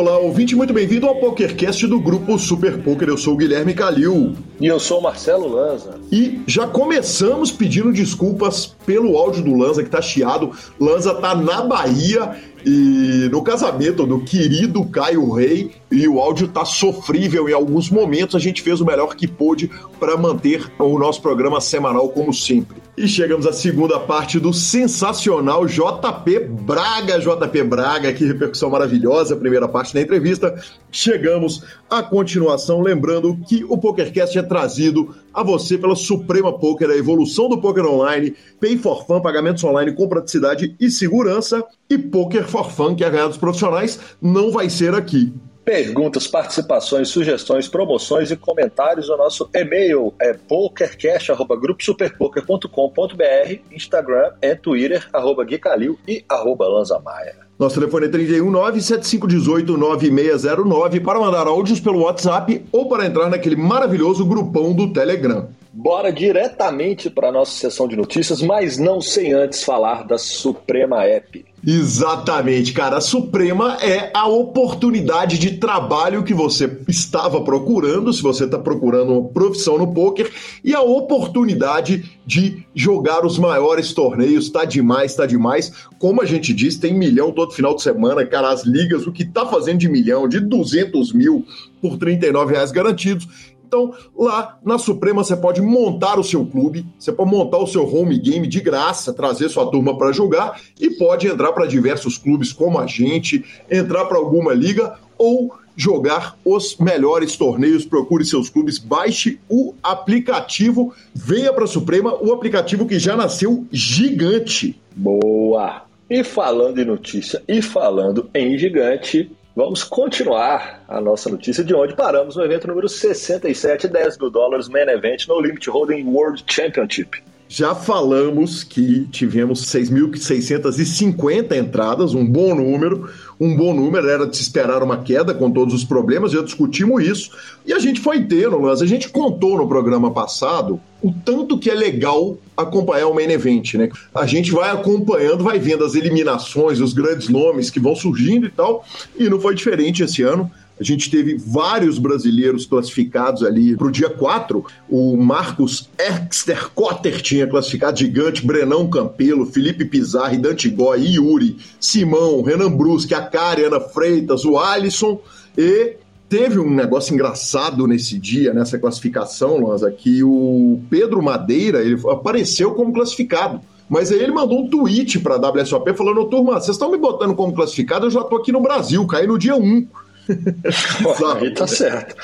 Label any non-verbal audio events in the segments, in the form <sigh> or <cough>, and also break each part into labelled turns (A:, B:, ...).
A: olá, ouvinte, muito bem-vindo ao PokerCast do grupo Super Poker. Eu sou o Guilherme Calil.
B: E eu sou o Marcelo Lanza.
A: E já começamos pedindo desculpas pelo áudio do Lanza, que tá chiado. Lanza tá na Bahia e no casamento do querido Caio Rei, e o áudio tá sofrível em alguns momentos, a gente fez o melhor que pôde para manter o nosso programa semanal como sempre. E chegamos à segunda parte do sensacional JP Braga, JP Braga, que repercussão maravilhosa, primeira parte da entrevista. Chegamos à continuação, lembrando que o PokerCast é trazido a você pela Suprema Poker, a evolução do poker online, Pay for Fun, pagamentos online com praticidade e segurança, e Poker for Fun, que é ganhar dos profissionais, não vai ser aqui.
B: Perguntas, participações, sugestões, promoções e comentários. O nosso e-mail é pokercast.gruposuperpoker.com.br, Instagram é Twitter, arroba Gui Calil e arroba Lanza Maia.
A: Nosso telefone é 31 97518 9609 para mandar áudios pelo WhatsApp ou para entrar naquele maravilhoso grupão do Telegram.
B: Bora diretamente para a nossa sessão de notícias, mas não sem antes falar da Suprema App.
A: Exatamente, cara. A Suprema é a oportunidade de trabalho que você estava procurando, se você está procurando uma profissão no poker, e a oportunidade de jogar os maiores torneios. Tá demais, tá demais. Como a gente diz, tem milhão todo final de semana, cara. As ligas, o que tá fazendo de milhão, de 200 mil por 39 reais garantidos. Então, lá na Suprema você pode montar o seu clube, você pode montar o seu home game de graça, trazer sua turma para jogar e pode entrar para diversos clubes como a gente, entrar para alguma liga ou jogar os melhores torneios. Procure seus clubes, baixe o aplicativo, venha para a Suprema, o aplicativo que já nasceu gigante.
B: Boa! E falando em notícia e falando em gigante, Vamos continuar a nossa notícia de onde paramos no evento número 67, 10 mil dólares, Main Event no Limit Holding World Championship.
A: Já falamos que tivemos 6.650 entradas, um bom número. Um bom número era de se esperar uma queda com todos os problemas, já discutimos isso. E a gente foi tendo, mas a gente contou no programa passado o tanto que é legal acompanhar o main event, né? A gente vai acompanhando, vai vendo as eliminações, os grandes nomes que vão surgindo e tal, e não foi diferente esse ano. A gente teve vários brasileiros classificados ali para o dia 4. O Marcos Extercotter tinha classificado gigante, Brenão Campelo, Felipe Pizarri, Dante Gói, Yuri, Simão, Renan Brusque, Akari, Ana Freitas, o Alisson e teve um negócio engraçado nesse dia, nessa classificação, Lanza, que o Pedro Madeira ele apareceu como classificado. Mas aí ele mandou um tweet para a WSOP falando: turma, vocês estão me botando como classificado, eu já estou aqui no Brasil, caí no dia 1.
B: Aí tá certo.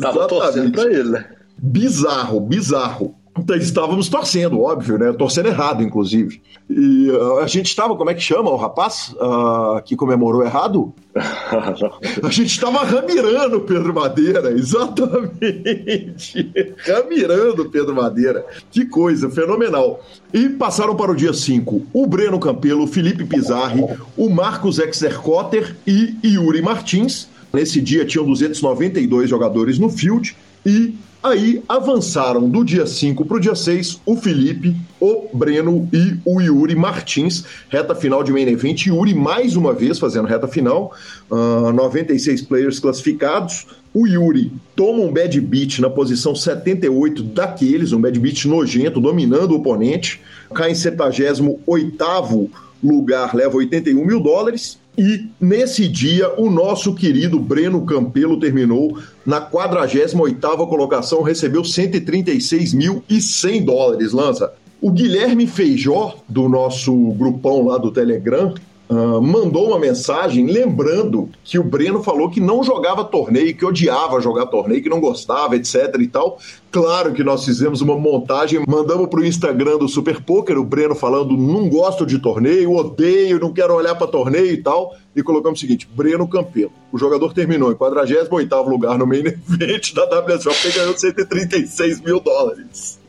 B: Tava torcendo pra ele, né?
A: Bizarro, bizarro. Então, estávamos torcendo, óbvio, né? Torcendo errado, inclusive. E uh, a gente estava, como é que chama o rapaz uh, que comemorou errado? <laughs> a gente estava ramirando Pedro Madeira, exatamente. <laughs> ramirando Pedro Madeira. Que coisa, fenomenal. E passaram para o dia 5 o Breno Campelo, o Felipe Pizarri, o Marcos Exercotter e Yuri Martins. Nesse dia tinham 292 jogadores no field e aí avançaram do dia 5 para o dia 6 o Felipe, o Breno e o Yuri Martins. Reta final de main event. Yuri mais uma vez fazendo reta final. Uh, ah, 96 players classificados. O Yuri toma um bad beat na posição 78 daqueles, um bad beat nojento, dominando o oponente. Cai em 78 lugar, leva 81 mil dólares. E nesse dia, o nosso querido Breno Campelo terminou na 48ª colocação, recebeu 136.100 dólares, Lança. O Guilherme Feijó, do nosso grupão lá do Telegram, Uh, mandou uma mensagem lembrando que o Breno falou que não jogava torneio, que odiava jogar torneio, que não gostava, etc e tal. Claro que nós fizemos uma montagem, mandamos para o Instagram do Super Poker, o Breno falando não gosto de torneio, odeio, não quero olhar para torneio e tal. E colocamos o seguinte: Breno Campelo. O jogador terminou em 48 lugar no main event da WSOP e ganhou 136 mil dólares. <laughs>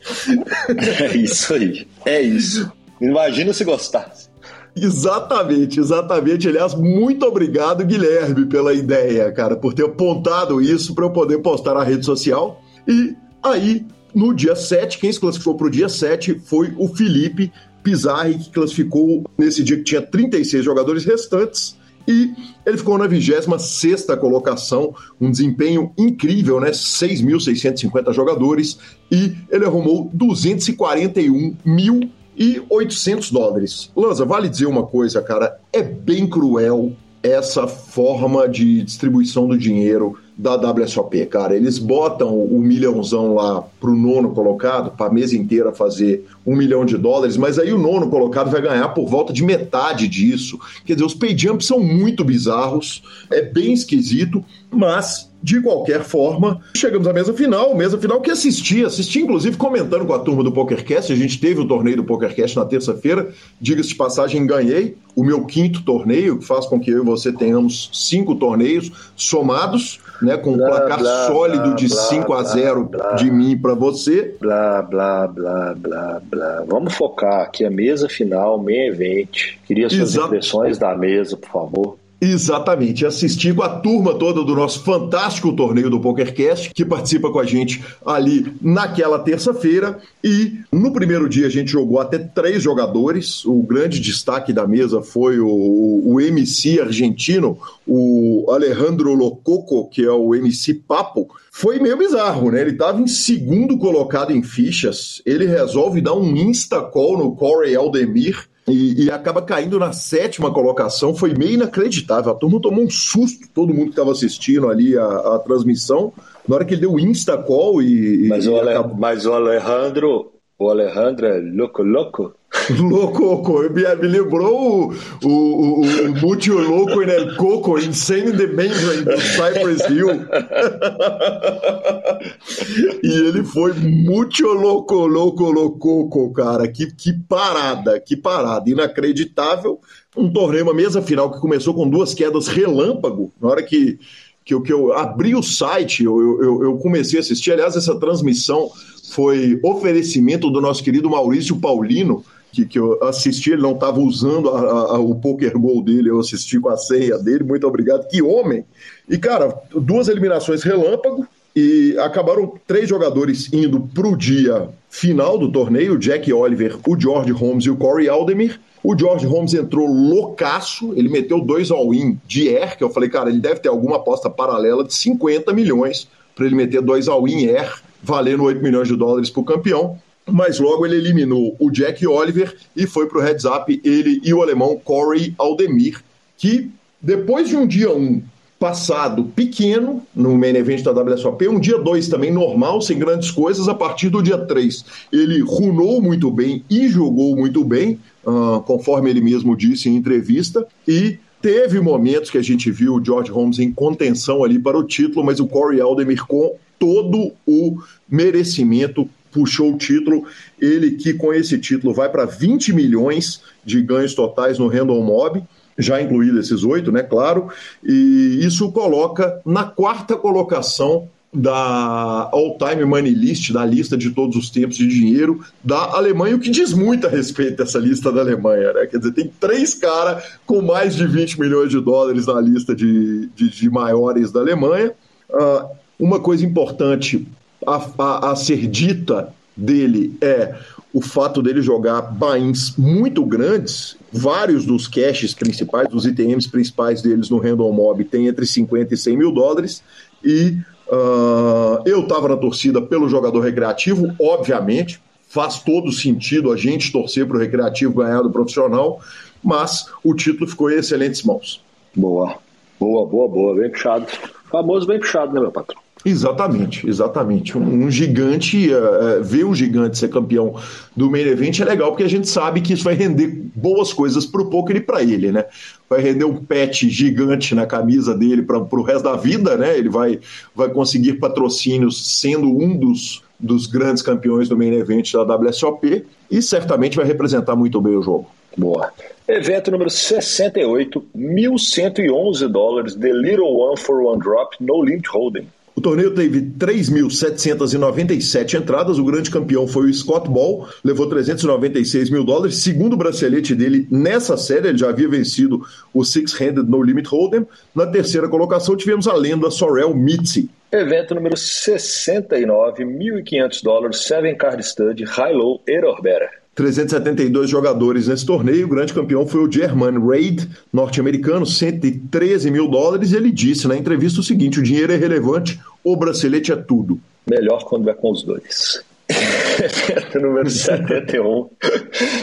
B: É isso aí. É isso. Imagina se gostasse.
A: Exatamente, exatamente. Aliás, muito obrigado, Guilherme, pela ideia, cara, por ter apontado isso para eu poder postar na rede social. E aí, no dia 7, quem se classificou para o dia 7 foi o Felipe Pizarri, que classificou nesse dia que tinha 36 jogadores restantes. e ele ficou na 26 colocação, um desempenho incrível, né? 6.650 jogadores e ele arrumou 241 mil e 800 dólares. Lanza, vale dizer uma coisa, cara, é bem cruel essa forma de distribuição do dinheiro da WSOP, cara. Eles botam o milhãozão lá pro nono colocado, para a mesa inteira fazer um milhão de dólares, mas aí o nono colocado vai ganhar por volta de metade disso. Quer dizer, os pay jumps são muito bizarros, é bem esquisito, mas de qualquer forma, chegamos à mesa final, mesa final que assisti, assisti inclusive comentando com a turma do PokerCast, a gente teve o torneio do PokerCast na terça-feira, diga-se de passagem, ganhei o meu quinto torneio, que faz com que eu e você tenhamos cinco torneios somados, né, com um placar blá, sólido blá, de blá, 5 a 0 de mim para você.
B: Blá, blá, blá, blá, blá. Vamos focar aqui a mesa final, meio evento. Queria suas Exato. impressões da mesa, por favor.
A: Exatamente, assisti com a turma toda do nosso fantástico torneio do PokerCast, que participa com a gente ali naquela terça-feira. E no primeiro dia a gente jogou até três jogadores. O grande destaque da mesa foi o, o MC argentino, o Alejandro Lococo, que é o MC Papo. Foi meio bizarro, né? Ele estava em segundo colocado em fichas. Ele resolve dar um insta-call no Corey Aldemir e, e, acaba caindo na sétima colocação. Foi meio inacreditável. A turma tomou um susto, todo mundo que estava assistindo ali a, a, transmissão, na hora que ele deu o Insta-call e.
B: Mas,
A: e
B: o acabou... mas o Alejandro, o Alejandro é louco, louco. <laughs>
A: Louco, me, me lembrou o, o, o Muito Louco em El Coco, Insane in the Membrane do Cypress Hill. <laughs> e ele foi muito louco, louco, louco, cara. Que, que parada, que parada. Inacreditável. Um torneio, uma mesa final que começou com duas quedas relâmpago. Na hora que, que, eu, que eu abri o site, eu, eu, eu comecei a assistir. Aliás, essa transmissão foi oferecimento do nosso querido Maurício Paulino que, que eu assisti, ele não estava usando a, a, o poker goal dele, eu assisti com a senha dele, muito obrigado, que homem! E, cara, duas eliminações relâmpago, e acabaram três jogadores indo para o dia final do torneio, o Jack Oliver, o George Holmes e o Corey Aldemir. O George Holmes entrou loucaço, ele meteu dois all-in de air, que eu falei, cara, ele deve ter alguma aposta paralela de 50 milhões para ele meter dois all-in air, valendo 8 milhões de dólares para o campeão mas logo ele eliminou o Jack Oliver e foi para o heads up ele e o alemão Corey Aldemir, que depois de um dia um passado pequeno no main event da WSOP, um dia dois também normal, sem grandes coisas, a partir do dia três ele runou muito bem e jogou muito bem, uh, conforme ele mesmo disse em entrevista, e teve momentos que a gente viu o George Holmes em contenção ali para o título, mas o Corey Aldemir com todo o merecimento puxou o título. Ele que com esse título vai para 20 milhões de ganhos totais no Random Mob, já incluído esses oito, né? Claro. E isso coloca na quarta colocação da all-time money list, da lista de todos os tempos de dinheiro da Alemanha, o que diz muito a respeito dessa lista da Alemanha, né? Quer dizer, tem três caras com mais de 20 milhões de dólares na lista de, de, de maiores da Alemanha. Uh, uma coisa importante a, a, a ser dita dele é o fato dele jogar bains muito grandes. Vários dos caches principais, dos ITMs principais deles no Random Mob tem entre 50 e 100 mil dólares. E uh, eu estava na torcida pelo jogador recreativo, obviamente. Faz todo sentido a gente torcer para o recreativo ganhar do profissional, mas o título ficou em excelentes mãos.
B: Boa, boa, boa, boa. Bem puxado. Famoso bem puxado, né, meu patrão?
A: Exatamente, exatamente. Um, um gigante, uh, ver um gigante ser campeão do main event é legal, porque a gente sabe que isso vai render boas coisas para o poker e para ele, né? Vai render um pet gigante na camisa dele para o resto da vida, né? Ele vai, vai conseguir patrocínios sendo um dos, dos grandes campeões do main event da WSOP e certamente vai representar muito bem o jogo.
B: Boa. Evento número 68, 1.111 dólares, The Little One for One Drop, No Limit Holding.
A: O torneio teve 3.797 entradas. O grande campeão foi o Scott Ball, levou 396 mil dólares. Segundo bracelete dele nessa série, ele já havia vencido o Six-Handed No Limit Hold'em. Na terceira colocação, tivemos a lenda Sorel Mitzi.
B: Evento número 69, 1.500 dólares, Seven Card Stud, High Low, Error Better.
A: 372 jogadores nesse torneio. O grande campeão foi o German Reid, norte-americano, 113 mil dólares. Ele disse na entrevista o seguinte: o dinheiro é relevante, o bracelete é tudo.
B: Melhor quando é com os dois. <laughs> número 71,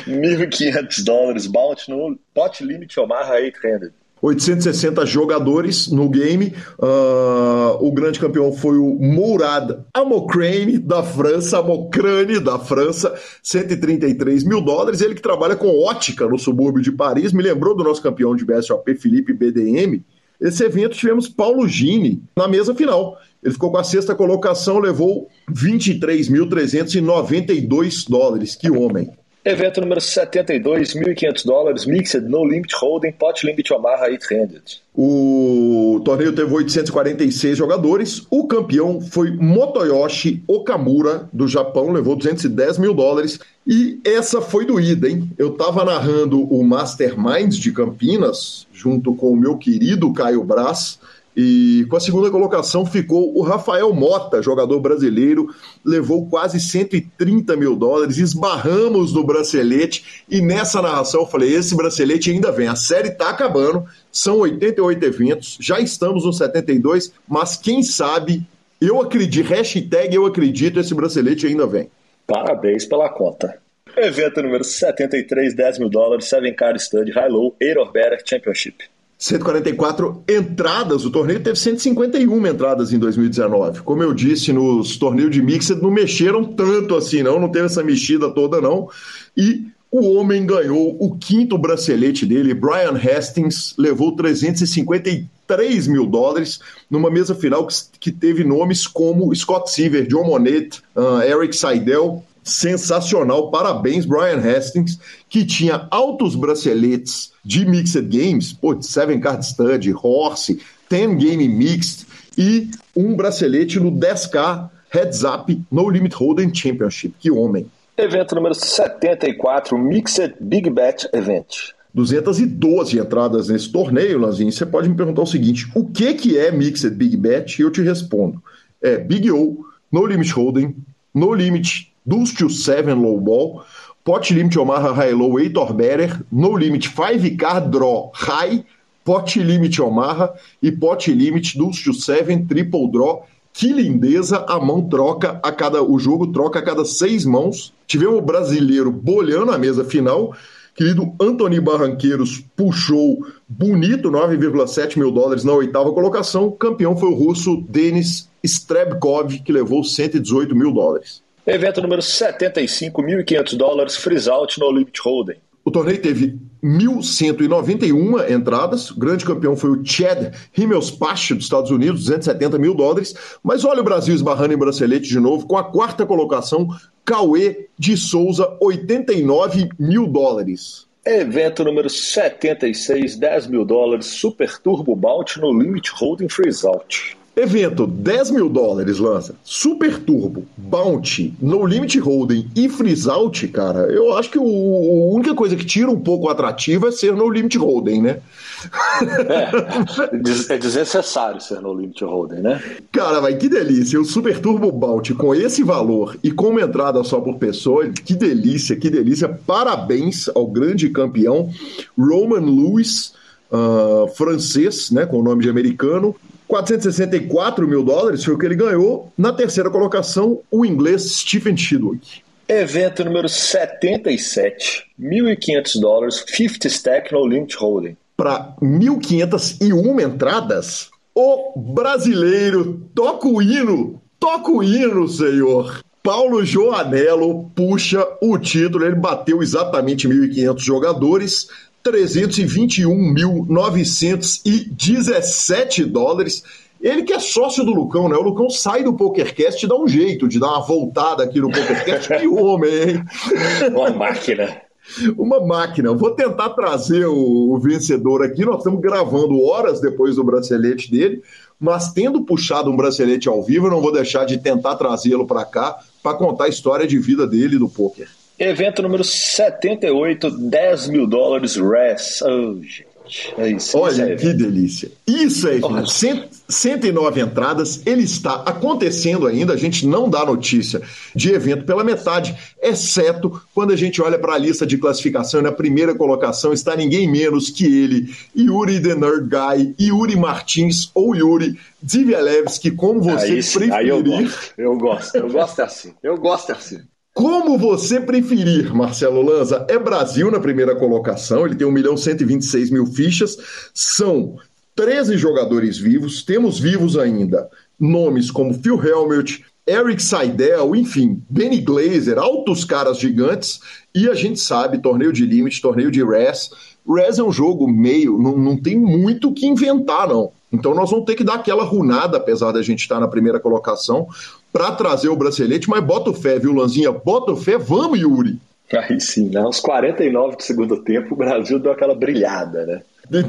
B: 1.500 dólares, bounty no pot limit Omaha 800.
A: 860 jogadores no game. Uh, o grande campeão foi o Mourad Amokrane, da França, Amokrane, da França, 133 mil dólares. Ele que trabalha com ótica no subúrbio de Paris. Me lembrou do nosso campeão de BSOP, Felipe BDM. Esse evento tivemos Paulo Gini na mesa final. Ele ficou com a sexta colocação, levou 23.392 dólares. Que homem!
B: Evento número 72, 1.500 dólares, Mixed No Limit Holding, Pot Limit Omaha 800.
A: O torneio teve 846 jogadores. O campeão foi Motoyoshi Okamura, do Japão, levou 210 mil dólares. E essa foi doída, hein? Eu tava narrando o Masterminds de Campinas, junto com o meu querido Caio Braz. E com a segunda colocação ficou o Rafael Mota, jogador brasileiro, levou quase 130 mil dólares, esbarramos no bracelete e nessa narração eu falei: esse bracelete ainda vem, a série está acabando, são 88 eventos, já estamos no 72, mas quem sabe, eu acredito, hashtag eu acredito, esse bracelete ainda vem.
B: Parabéns pela conta. Evento número 73, 10 mil dólares, Seven Card Stud High Low Better Championship.
A: 144 entradas. O torneio teve 151 entradas em 2019. Como eu disse, nos torneios de Mixed não mexeram tanto assim, não. Não teve essa mexida toda, não. E o homem ganhou o quinto bracelete dele. Brian Hastings levou 353 mil dólares numa mesa final que, teve nomes como Scott Seaver, John Monet, uh, Eric Seidel, sensacional. Parabéns, Brian Hastings, que tinha altos braceletes de Mixed Games, pô, Seven Card Stud, Horse, Ten Game Mixed e um bracelete no 10K Heads Up No Limit Hold'em Championship. Que homem!
B: Evento número 74, Mixed Big Bet Event.
A: 212 entradas nesse torneio, Lanzinho. Você pode me perguntar o seguinte: o que, que é Mixed Big Bet? E eu te respondo. É Big O, No Limit Hold'em, No Limit Deuce to 7 Low Ball, Pot Limit Omaha High Low 8 or Better, No Limit 5 Card Draw High, Pot Limit Omaha e Pot Limit Deuce to 7 Triple Draw. Que lindeza, a mão troca a cada. O jogo troca a cada seis mãos. Tivemos o brasileiro bolhando a mesa final. Querido Antony Barranqueiros puxou bonito 9,7 mil dólares na oitava colocação. O campeão foi o russo Denis Strebkov, que levou 118 mil dólares.
B: Evento número 75, 1.500 dólares, freeze out no limit holding.
A: O torneio teve 1.191 entradas. O grande campeão foi o Chad Himmelspach, dos Estados Unidos, 270 mil dólares. Mas olha o Brasil esbarrando em bracelete de novo, com a quarta colocação, Cauê de Souza, 89 mil dólares.
B: Evento número 76, 10 mil dólares, Super Turbo Bounty no Limit Holding Freeze Out.
A: Evento 10 mil dólares lança Super Turbo, Bounty, No Limit Holding e Freeze Out, cara. Eu acho que o, a única coisa que tira um pouco o atrativo é ser No Limit Holding, né?
B: É, é desnecessário ser No Limit Holding, né?
A: Cara, vai que delícia. O Super Turbo Bounty com esse valor e com uma entrada só por pessoa, que delícia, que delícia. Parabéns ao grande campeão Roman Lewis. Uh, francês, né, com o nome de americano, 464 mil dólares foi o que ele ganhou. Na terceira colocação, o inglês Stephen Chidwick.
B: Evento número 77, 1.500 dólares, 50 stack no limit holding.
A: Para 1.501 entradas, o brasileiro toca o hino, toca o hino, senhor. Paulo Joanello puxa o título, ele bateu exatamente 1.500 jogadores, 321.917 dólares. Ele que é sócio do Lucão, né? O Lucão sai do PokerCast e dá um jeito de dar uma voltada aqui no PokerCast. que homem, hein?
B: Uma máquina.
A: Uma máquina. Vou tentar trazer o, o, vencedor aqui. Nós estamos gravando horas depois do bracelete dele, mas tendo puxado um bracelete ao vivo, eu não vou deixar de tentar trazê-lo para cá para contar a história de vida dele do poker.
B: Evento número 78, 10 mil dólares RES. Oh, É isso,
A: Olha
B: isso é
A: que delícia. Isso é evento. 109 entradas, ele está acontecendo ainda, a gente não dá notícia de evento pela metade, exceto quando a gente olha para a lista de classificação e na primeira colocação está ninguém menos que ele, Yuri The Nerd Guy, Yuri Martins ou Yuri Zivielewski, como você
B: aí,
A: preferir.
B: Aí eu gosto, eu gosto, eu gosto assim, eu gosto assim.
A: Como você preferir, Marcelo Lanza, é Brasil na primeira colocação, ele tem 1 milhão 126 mil fichas, são 13 jogadores vivos, temos vivos ainda nomes como Phil Helmut, Eric Seidel, enfim, Benny Glazer, altos caras gigantes, e a gente sabe, torneio de limite, torneio de res. Res é um jogo meio, não, não tem muito o que inventar, não. Então nós vamos ter que dar aquela runada, apesar da gente estar na primeira colocação, para trazer o bracelete, mas bota o fé, viu, Lanzinha? Bota o fé, vamos, Yuri!
B: Aí sim, né? Aos 49 do segundo tempo, o Brasil deu aquela brilhada, né?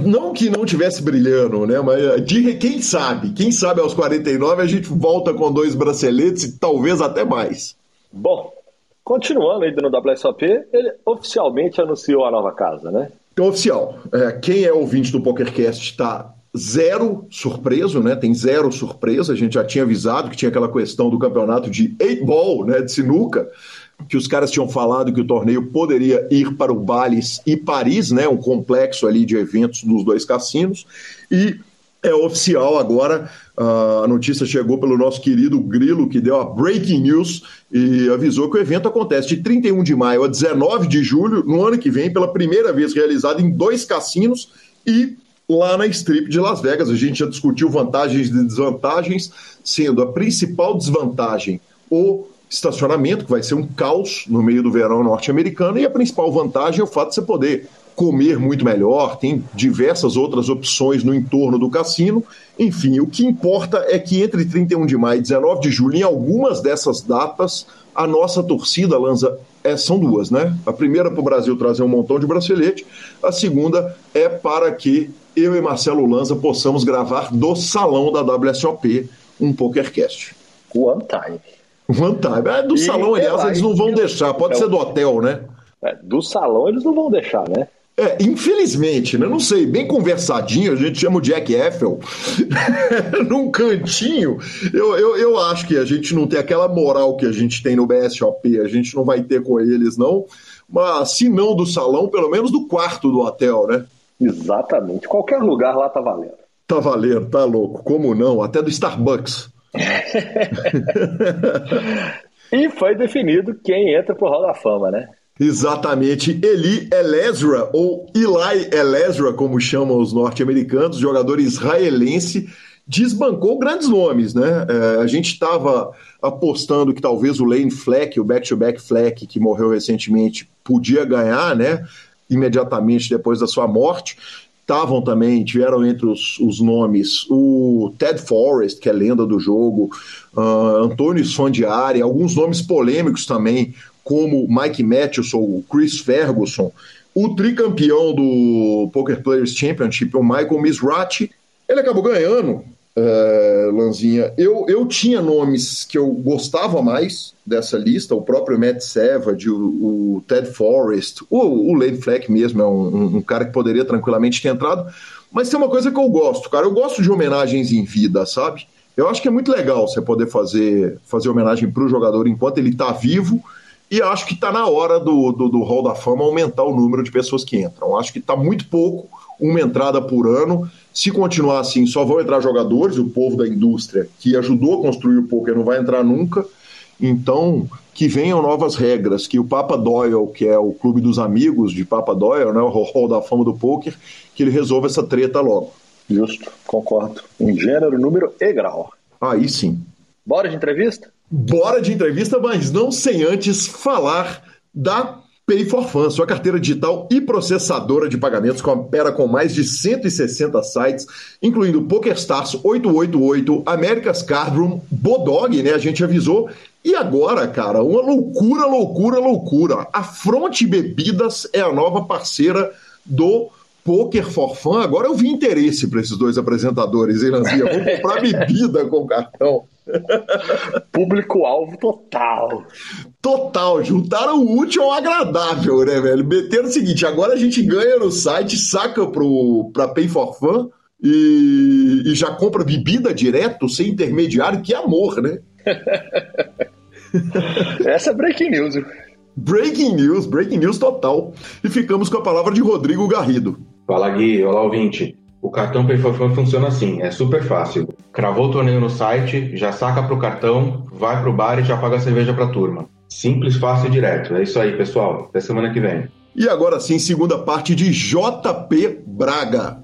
A: Não que não tivesse brilhando, né? Mas de, quem sabe? Quem sabe aos 49 a gente volta com dois braceletes e talvez até mais.
B: Bom, continuando ainda no WSOP, ele oficialmente anunciou a nova casa, né?
A: Oficial. É, quem é ouvinte do PokerCast está zero surpreso, né? Tem zero surpresa. A gente já tinha avisado que tinha aquela questão do campeonato de eight ball, né? De sinuca que os caras tinham falado que o torneio poderia ir para o Bales e Paris, né, um complexo ali de eventos dos dois cassinos, e é oficial agora, a notícia chegou pelo nosso querido Grilo, que deu a breaking news e avisou que o evento acontece de 31 de maio a 19 de julho, no ano que vem, pela primeira vez realizado em dois cassinos e lá na Strip de Las Vegas. A gente já discutiu vantagens e desvantagens, sendo a principal desvantagem o estacionamento, que vai ser um caos no meio do verão norte-americano, e a principal vantagem é o fato de você poder comer muito melhor, tem diversas outras opções no entorno do cassino. Enfim, o que importa é que entre 31 de maio e 19 de julho, em algumas dessas datas, a nossa torcida, Lanza, é, são duas, né? A primeira para o Brasil trazer um montão de bracelete, a segunda é para que eu e Marcelo Lanza possamos gravar do salão da WSOP um PokerCast.
B: One time.
A: One time. É, do e salão, aliás, eles não vão deixar. Pode ser do hotel, né?
B: É, do salão eles não vão deixar, né?
A: É, infelizmente, né? Não sei, bem conversadinho, a gente chama o Jack Eiffel <laughs> num cantinho. Eu, eu, eu acho que a gente não tem aquela moral que a gente tem no BSOP, a gente não vai ter com eles, não. Mas se não do salão, pelo menos do quarto do hotel, né?
B: Exatamente. Qualquer lugar lá tá valendo.
A: Tá valendo, tá louco. Como não? Até do Starbucks. <laughs>
B: e foi definido quem entra pro Hall da Fama, né?
A: Exatamente. Eli Elezra, ou Eli Elezra, como chamam os norte-americanos, jogador israelense, desbancou grandes nomes, né? É, a gente estava apostando que talvez o Lane Fleck, o back-to-back Fleck, que morreu recentemente, podia ganhar, né? Imediatamente depois da sua morte estavam também, tiveram entre os, os, nomes o Ted Forrest, que é lenda do jogo, uh, Antônio Sfandiari, alguns nomes polêmicos também, como Mike Matthews ou Chris Ferguson, o tricampeão do Poker Players Championship, o Michael Misrati, ele acabou ganhando uh, Lanzinha. Eu, eu tinha nomes que eu gostava mais dessa lista, o próprio Matt Savage, o, o Ted Forrest, o, o Lane Fleck mesmo, é um, um, cara que poderia tranquilamente ter entrado. Mas tem uma coisa que eu gosto, cara, eu gosto de homenagens em vida, sabe? Eu acho que é muito legal você poder fazer, fazer homenagem para o jogador enquanto ele está vivo. E acho que está na hora do, do, do Hall da Fama aumentar o número de pessoas que entram. Acho que está muito pouco, uma entrada por ano. Se continuar assim, só vão entrar jogadores, o povo da indústria que ajudou a construir o poker não vai entrar nunca. Então, que venham novas regras, que o Papa Doyle, que é o clube dos amigos de Papa Doyle, né, o Hall da Fama do Poker, que ele resolva essa treta logo.
B: Justo, concordo. Em gênero, número e grau.
A: Aí sim.
B: Bora de entrevista?
A: Bora de entrevista, mas não sem antes falar da Pay for Fun, sua carteira digital e processadora de pagamentos que opera com mais de 160 sites, incluindo PokerStars 888, America's Cardroom, Bodog, né? A gente avisou. E agora, cara, uma loucura, loucura, loucura. A Fronte Bebidas é a nova parceira do Poker for Fun. Agora eu vi interesse para esses dois apresentadores, hein, Lanzinha? Vamos comprar <laughs> bebida com cartão.
B: Público-alvo total.
A: Total, juntaram o útil ao agradável, né, velho? Meteram o seguinte: agora a gente ganha no site, saca pro, pra Pay for Fun e, e já compra bebida direto, sem intermediário, que amor, né? <laughs>
B: Essa é breaking news.
A: Breaking news, breaking news total. E ficamos com a palavra de Rodrigo Garrido.
C: Fala Gui, olá ouvinte. O cartão PayForFun funciona assim, é super fácil. Cravou o torneio no site, já saca pro cartão, vai pro bar e já paga a cerveja pra turma. Simples, fácil e direto. É isso aí, pessoal. Até semana que vem.
A: E agora sim, segunda parte de JP Braga.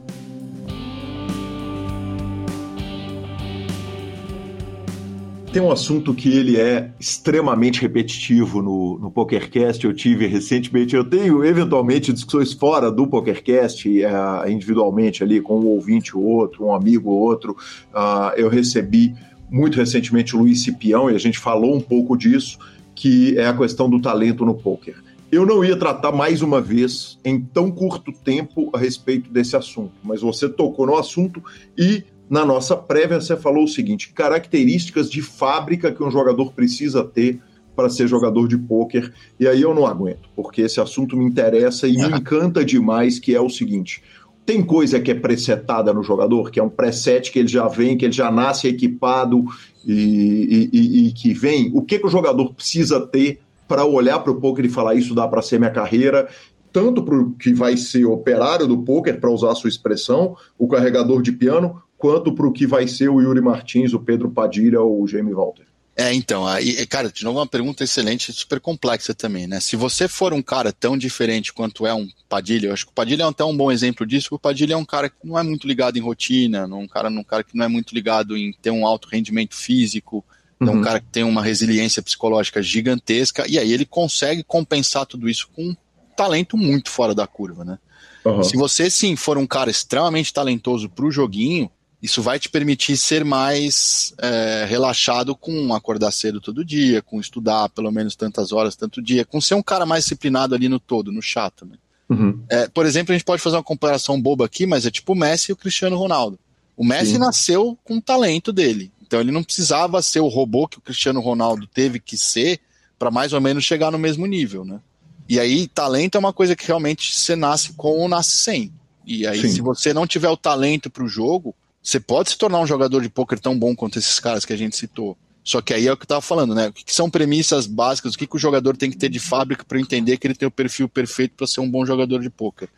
A: Tem um assunto que ele é extremamente repetitivo no, no PokerCast. Eu tive recentemente, eu tenho eventualmente discussões fora do PokerCast, é, individualmente ali, com um ouvinte ou outro, um amigo ou outro. Uh, eu recebi muito recentemente o Luiz Cipião e a gente falou um pouco disso, que é a questão do talento no poker. Eu não ia tratar mais uma vez em tão curto tempo a respeito desse assunto, mas você tocou no assunto e na nossa prévia você falou o seguinte: características de fábrica que um jogador precisa ter para ser jogador de pôquer. E aí eu não aguento, porque esse assunto me interessa e me encanta demais, que é o seguinte. Tem coisa que é presetada no jogador, que é um preset que ele já vem, que ele já nasce equipado e, e, e que vem. O que, que o jogador precisa ter para olhar para o poker e falar isso dá para ser minha carreira tanto para o que vai ser operário do poker, para usar a sua expressão, o carregador de piano, quanto para o que vai ser o Yuri Martins, o Pedro Padilha ou o Jamie Walter?
D: É, então, aí, cara, de novo uma pergunta excelente, super complexa também, né? Se você for um cara tão diferente quanto é um Padilha, eu acho que o Padilha é até um bom exemplo disso, porque o Padilha é um cara que não é muito ligado em rotina, um cara, um cara que não é muito ligado em ter um alto rendimento físico, é um uhum. cara que tem uma resiliência psicológica gigantesca, e aí ele consegue compensar tudo isso com um talento muito fora da curva, né? Uhum. Se você sim for um cara extremamente talentoso para o joguinho, isso vai te permitir ser mais é, relaxado com acordar cedo todo dia, com estudar pelo menos tantas horas, tanto dia, com ser um cara mais disciplinado ali no todo, no chato. Né? Uhum. É, por exemplo, a gente pode fazer uma comparação boba aqui, mas é tipo o Messi e o Cristiano Ronaldo. O Messi Sim. nasceu com o talento dele, então ele não precisava ser o robô que o Cristiano Ronaldo teve que ser para mais ou menos chegar no mesmo nível, né? E aí, talento é uma coisa que realmente você nasce com ou nasce sem. E aí, Sim. se você não tiver o talento para o jogo, você pode se tornar um jogador de pôquer tão bom quanto esses caras que a gente citou. Só que aí é o que eu estava falando, né? O que, são premissas básicas? O que, que o jogador tem que ter de fábrica para entender que ele tem o perfil perfeito para ser um bom jogador de pôquer?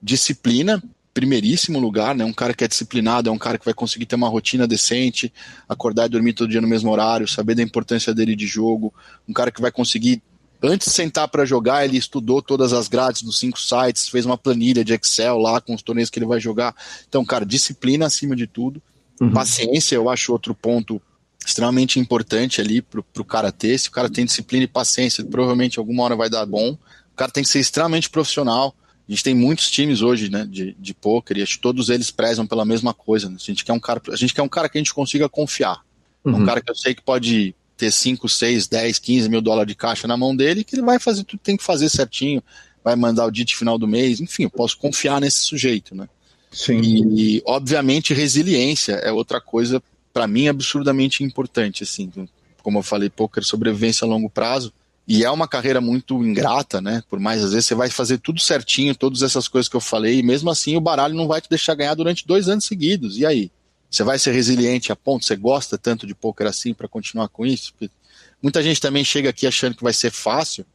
D: Disciplina, primeiríssimo lugar, né? Um cara que é disciplinado, é um cara que vai conseguir ter uma rotina decente, acordar e dormir todo dia no mesmo horário, saber da importância dele de jogo, um cara que vai conseguir Antes de sentar para jogar, ele estudou todas as grades dos cinco sites, fez uma planilha de Excel lá com os torneios que ele vai jogar. Então, cara, disciplina acima de tudo. Uhum. Paciência, eu acho outro ponto extremamente importante ali pro, pro cara ter. Se o cara tem disciplina e paciência, provavelmente alguma hora vai dar bom. O cara tem que ser extremamente profissional. A gente tem muitos times hoje, né, de, de poker, e acho que todos eles prezam pela mesma coisa. Né? A gente quer um cara, a gente quer um cara que a gente consiga confiar. Uhum. Um cara que eu sei que pode ter 5, 6, 10, 15 mil dólares de caixa na mão dele, que ele vai fazer tudo que tem que fazer certinho, vai mandar o DIT final do mês, enfim, eu posso confiar nesse sujeito, né? Sim. E, obviamente, resiliência é outra coisa, para mim, absurdamente importante, assim, como eu falei, poker sobrevivência a longo prazo, e é uma carreira muito ingrata, né? Por mais às vezes você vai fazer tudo certinho, todas essas coisas que eu falei, e mesmo assim o baralho não vai te deixar ganhar durante dois anos seguidos. E aí? Você vai ser resiliente a ponto, você gosta tanto de poker assim para continuar com isso? Porque muita gente também chega aqui achando que vai ser fácil.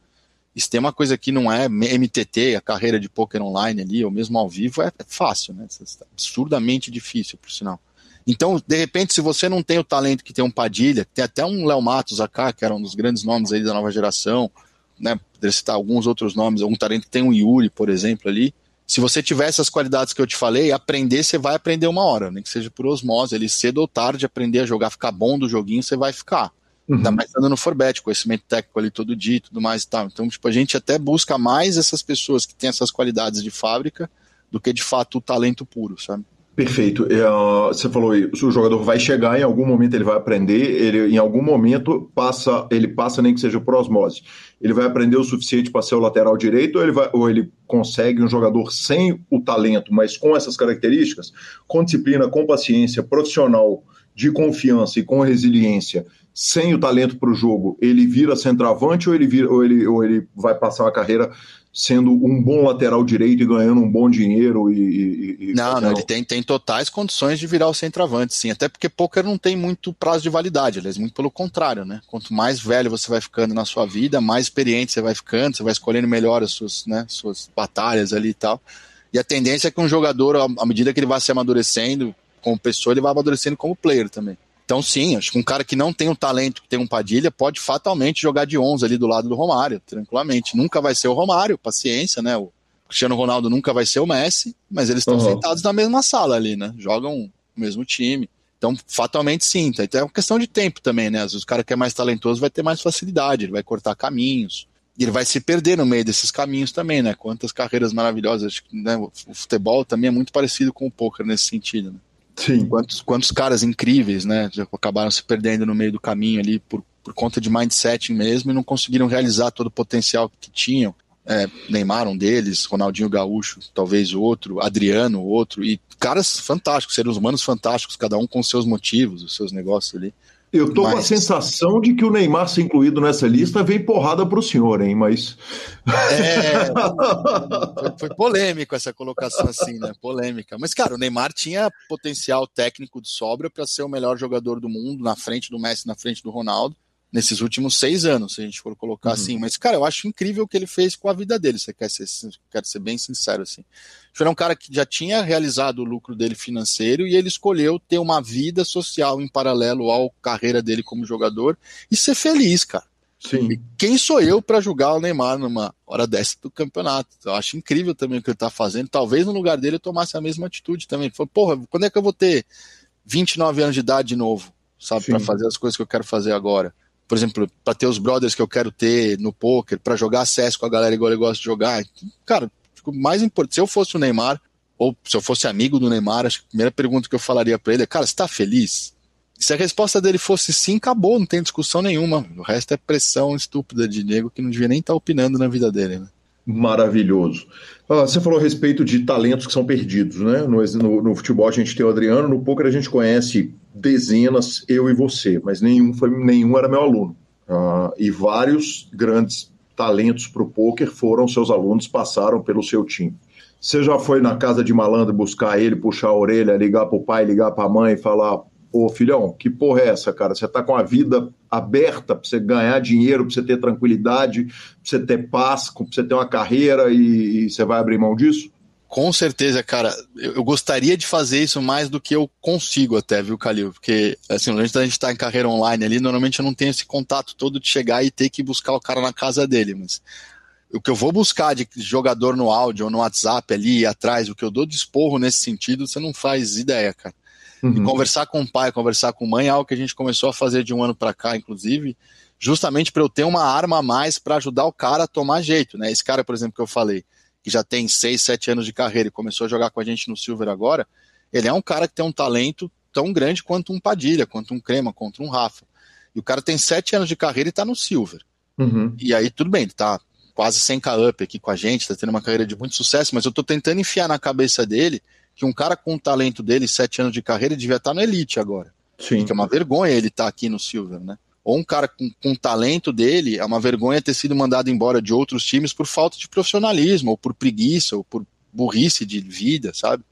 D: Isso tem uma coisa que não é MTT, a carreira de poker online ali, ou mesmo ao vivo, é, é fácil, né? É absurdamente difícil, por sinal. Então, de repente, se você não tem o talento que tem um Padilha, tem até um Léo Matos acá, que era um dos grandes nomes aí da nova geração, né? Poderia citar alguns outros nomes, algum talento que tem um Yuri, por exemplo, ali se você tiver essas qualidades que eu te falei, aprender, você vai aprender uma hora, nem que seja por osmose. Ele cedo ou tarde aprender a jogar, ficar bom do joguinho, você vai ficar. Uhum. Ainda mais estando no Forbet, conhecimento técnico ali todo dia e tudo mais e tal. Então, tipo, a gente até busca mais essas pessoas que têm essas qualidades de fábrica do que de fato o talento puro, sabe?
A: Perfeito. Uh, você falou aí, o jogador vai chegar, em algum momento ele vai aprender, ele em algum momento passa, ele passa nem que seja por osmose. Ele vai aprender o suficiente para ser o lateral direito ou ele, vai, ou ele consegue um jogador sem o talento, mas com essas características, com disciplina, com paciência, profissional, de confiança e com resiliência, sem o talento para o jogo, ele vira centroavante ou ele, vira, ou, ele, ou ele vai passar uma carreira sendo um bom lateral direito e ganhando um bom dinheiro e,
D: e não, fazendo... não, ele tem, tem totais condições de virar o centroavante, sim, até porque poker não tem muito prazo de validade, aliás, muito pelo contrário, né? Quanto mais velho você vai ficando na sua vida, mais experiente você vai ficando, você vai escolhendo melhor as suas, né, suas batalhas ali e tal. E a tendência é que um jogador, à medida que ele vai se amadurecendo como pessoa, ele vai amadurecendo como player também. Então, sim, acho que um cara que não tem o talento que tem um Padilha pode fatalmente jogar de 11 ali do lado do Romário, tranquilamente. Nunca vai ser o Romário, paciência, né? O Cristiano Ronaldo nunca vai ser o Messi, mas eles estão uhum. sentados na mesma sala ali, né? Jogam o mesmo time. Então, fatalmente sim. Tá? Então é uma questão de tempo também, né? Às vezes o cara que é mais talentoso vai ter mais facilidade, ele vai cortar caminhos. E ele vai se perder no meio desses caminhos também, né? Quantas carreiras maravilhosas. Né? O futebol também é muito parecido com o poker nesse sentido, né?
A: Sim.
D: Quantos, quantos caras incríveis, né? Acabaram se perdendo no meio do caminho ali por, por conta de mindset mesmo e não conseguiram realizar todo o potencial que tinham. É, Neymar, um deles, Ronaldinho Gaúcho, talvez outro, Adriano, outro, e caras fantásticos, seres humanos fantásticos, cada um com seus motivos, os seus negócios ali.
A: Eu tô mas... com a sensação de que o Neymar ser incluído nessa lista vem porrada pro senhor, hein? Mas.
D: É, <laughs> foi, foi, polêmico essa colocação assim, né? Polêmica. Mas, cara, o Neymar tinha potencial técnico de sobra para ser o melhor jogador do mundo, na frente do Messi, na frente do Ronaldo nesses últimos seis anos, se a gente for colocar uhum. assim. Mas, cara, eu acho incrível o que ele fez com a vida dele, você quer ser, quer ser bem sincero, assim. Ele é um cara que já tinha realizado o lucro dele financeiro e ele escolheu ter uma vida social em paralelo à carreira dele como jogador e ser feliz, cara.
A: Sim. E
D: quem sou eu para julgar o Neymar numa hora dessa do campeonato? Eu acho incrível também o que ele tá fazendo. Talvez no lugar dele eu tomasse a mesma atitude também. Falei, porra, quando é que eu vou ter 29 anos de idade de novo? Sabe, para fazer as coisas que eu quero fazer agora por exemplo, para ter os brothers que eu quero ter no poker, para jogar CS com a galera igual eu gosto de jogar. Cara, mais importante, se eu fosse o Neymar, ou se eu fosse amigo do Neymar, acho que a primeira pergunta que eu falaria para ele é: cara, você tá feliz? Se a resposta dele fosse sim, acabou, não tem discussão nenhuma. O resto é pressão estúpida de nego que não devia nem estar tá opinando na vida dele. Né?
A: Maravilhoso. Ah, você falou a respeito de talentos que são perdidos, né? No, no, no, futebol a gente tem o Adriano, no poker a gente conhece dezenas, eu e você, mas nenhum, foi, nenhum era meu aluno. Uh, e vários grandes talentos para o poker foram seus alunos, passaram pelo seu time. Você já foi na casa de malandro buscar ele, puxar a orelha, ligar para o pai, ligar para a mãe e falar: Ô filhão, que porra é essa, cara? Você tá com a vida aberta para você ganhar dinheiro, para você ter tranquilidade, para você ter paz, para você ter uma carreira e, e você vai abrir mão disso?
D: Com certeza, cara. Eu, eu, gostaria de fazer isso mais do que eu consigo até, viu, Calil? Porque, assim, a gente está em carreira online ali, normalmente eu não tenho esse contato todo de chegar e ter que buscar o cara na casa dele, mas o que eu vou buscar de jogador no áudio ou no WhatsApp ali atrás, o que eu dou de esporro nesse sentido, você não faz ideia, cara. Uhum. E conversar com o pai, conversar com a mãe é algo que a gente começou a fazer de um ano para cá, inclusive, justamente para eu ter uma arma a mais para ajudar o cara a tomar jeito, né? Esse cara, por exemplo, que eu falei, que já tem 6, 7 anos de carreira e começou a jogar com a gente no Silver agora, ele é um cara que tem um talento tão grande quanto um Padilha, quanto um Crema, quanto um Rafa. E o cara tem 7 anos de carreira e está no Silver.
A: Uhum.
D: E aí, tudo bem, ele tá quase 100k up aqui com a gente, está tendo uma carreira de muito sucesso, mas eu estou tentando enfiar na cabeça dele que um cara com o talento dele, 7 anos de carreira, devia estar tá no Elite agora.
A: Sim.
D: Que é uma vergonha ele estar tá aqui no Silver, né? ou um cara com, com talento dele, é uma vergonha ter sido mandado embora de outros times por falta de profissionalismo, ou por preguiça, ou por burrice de vida, sabe?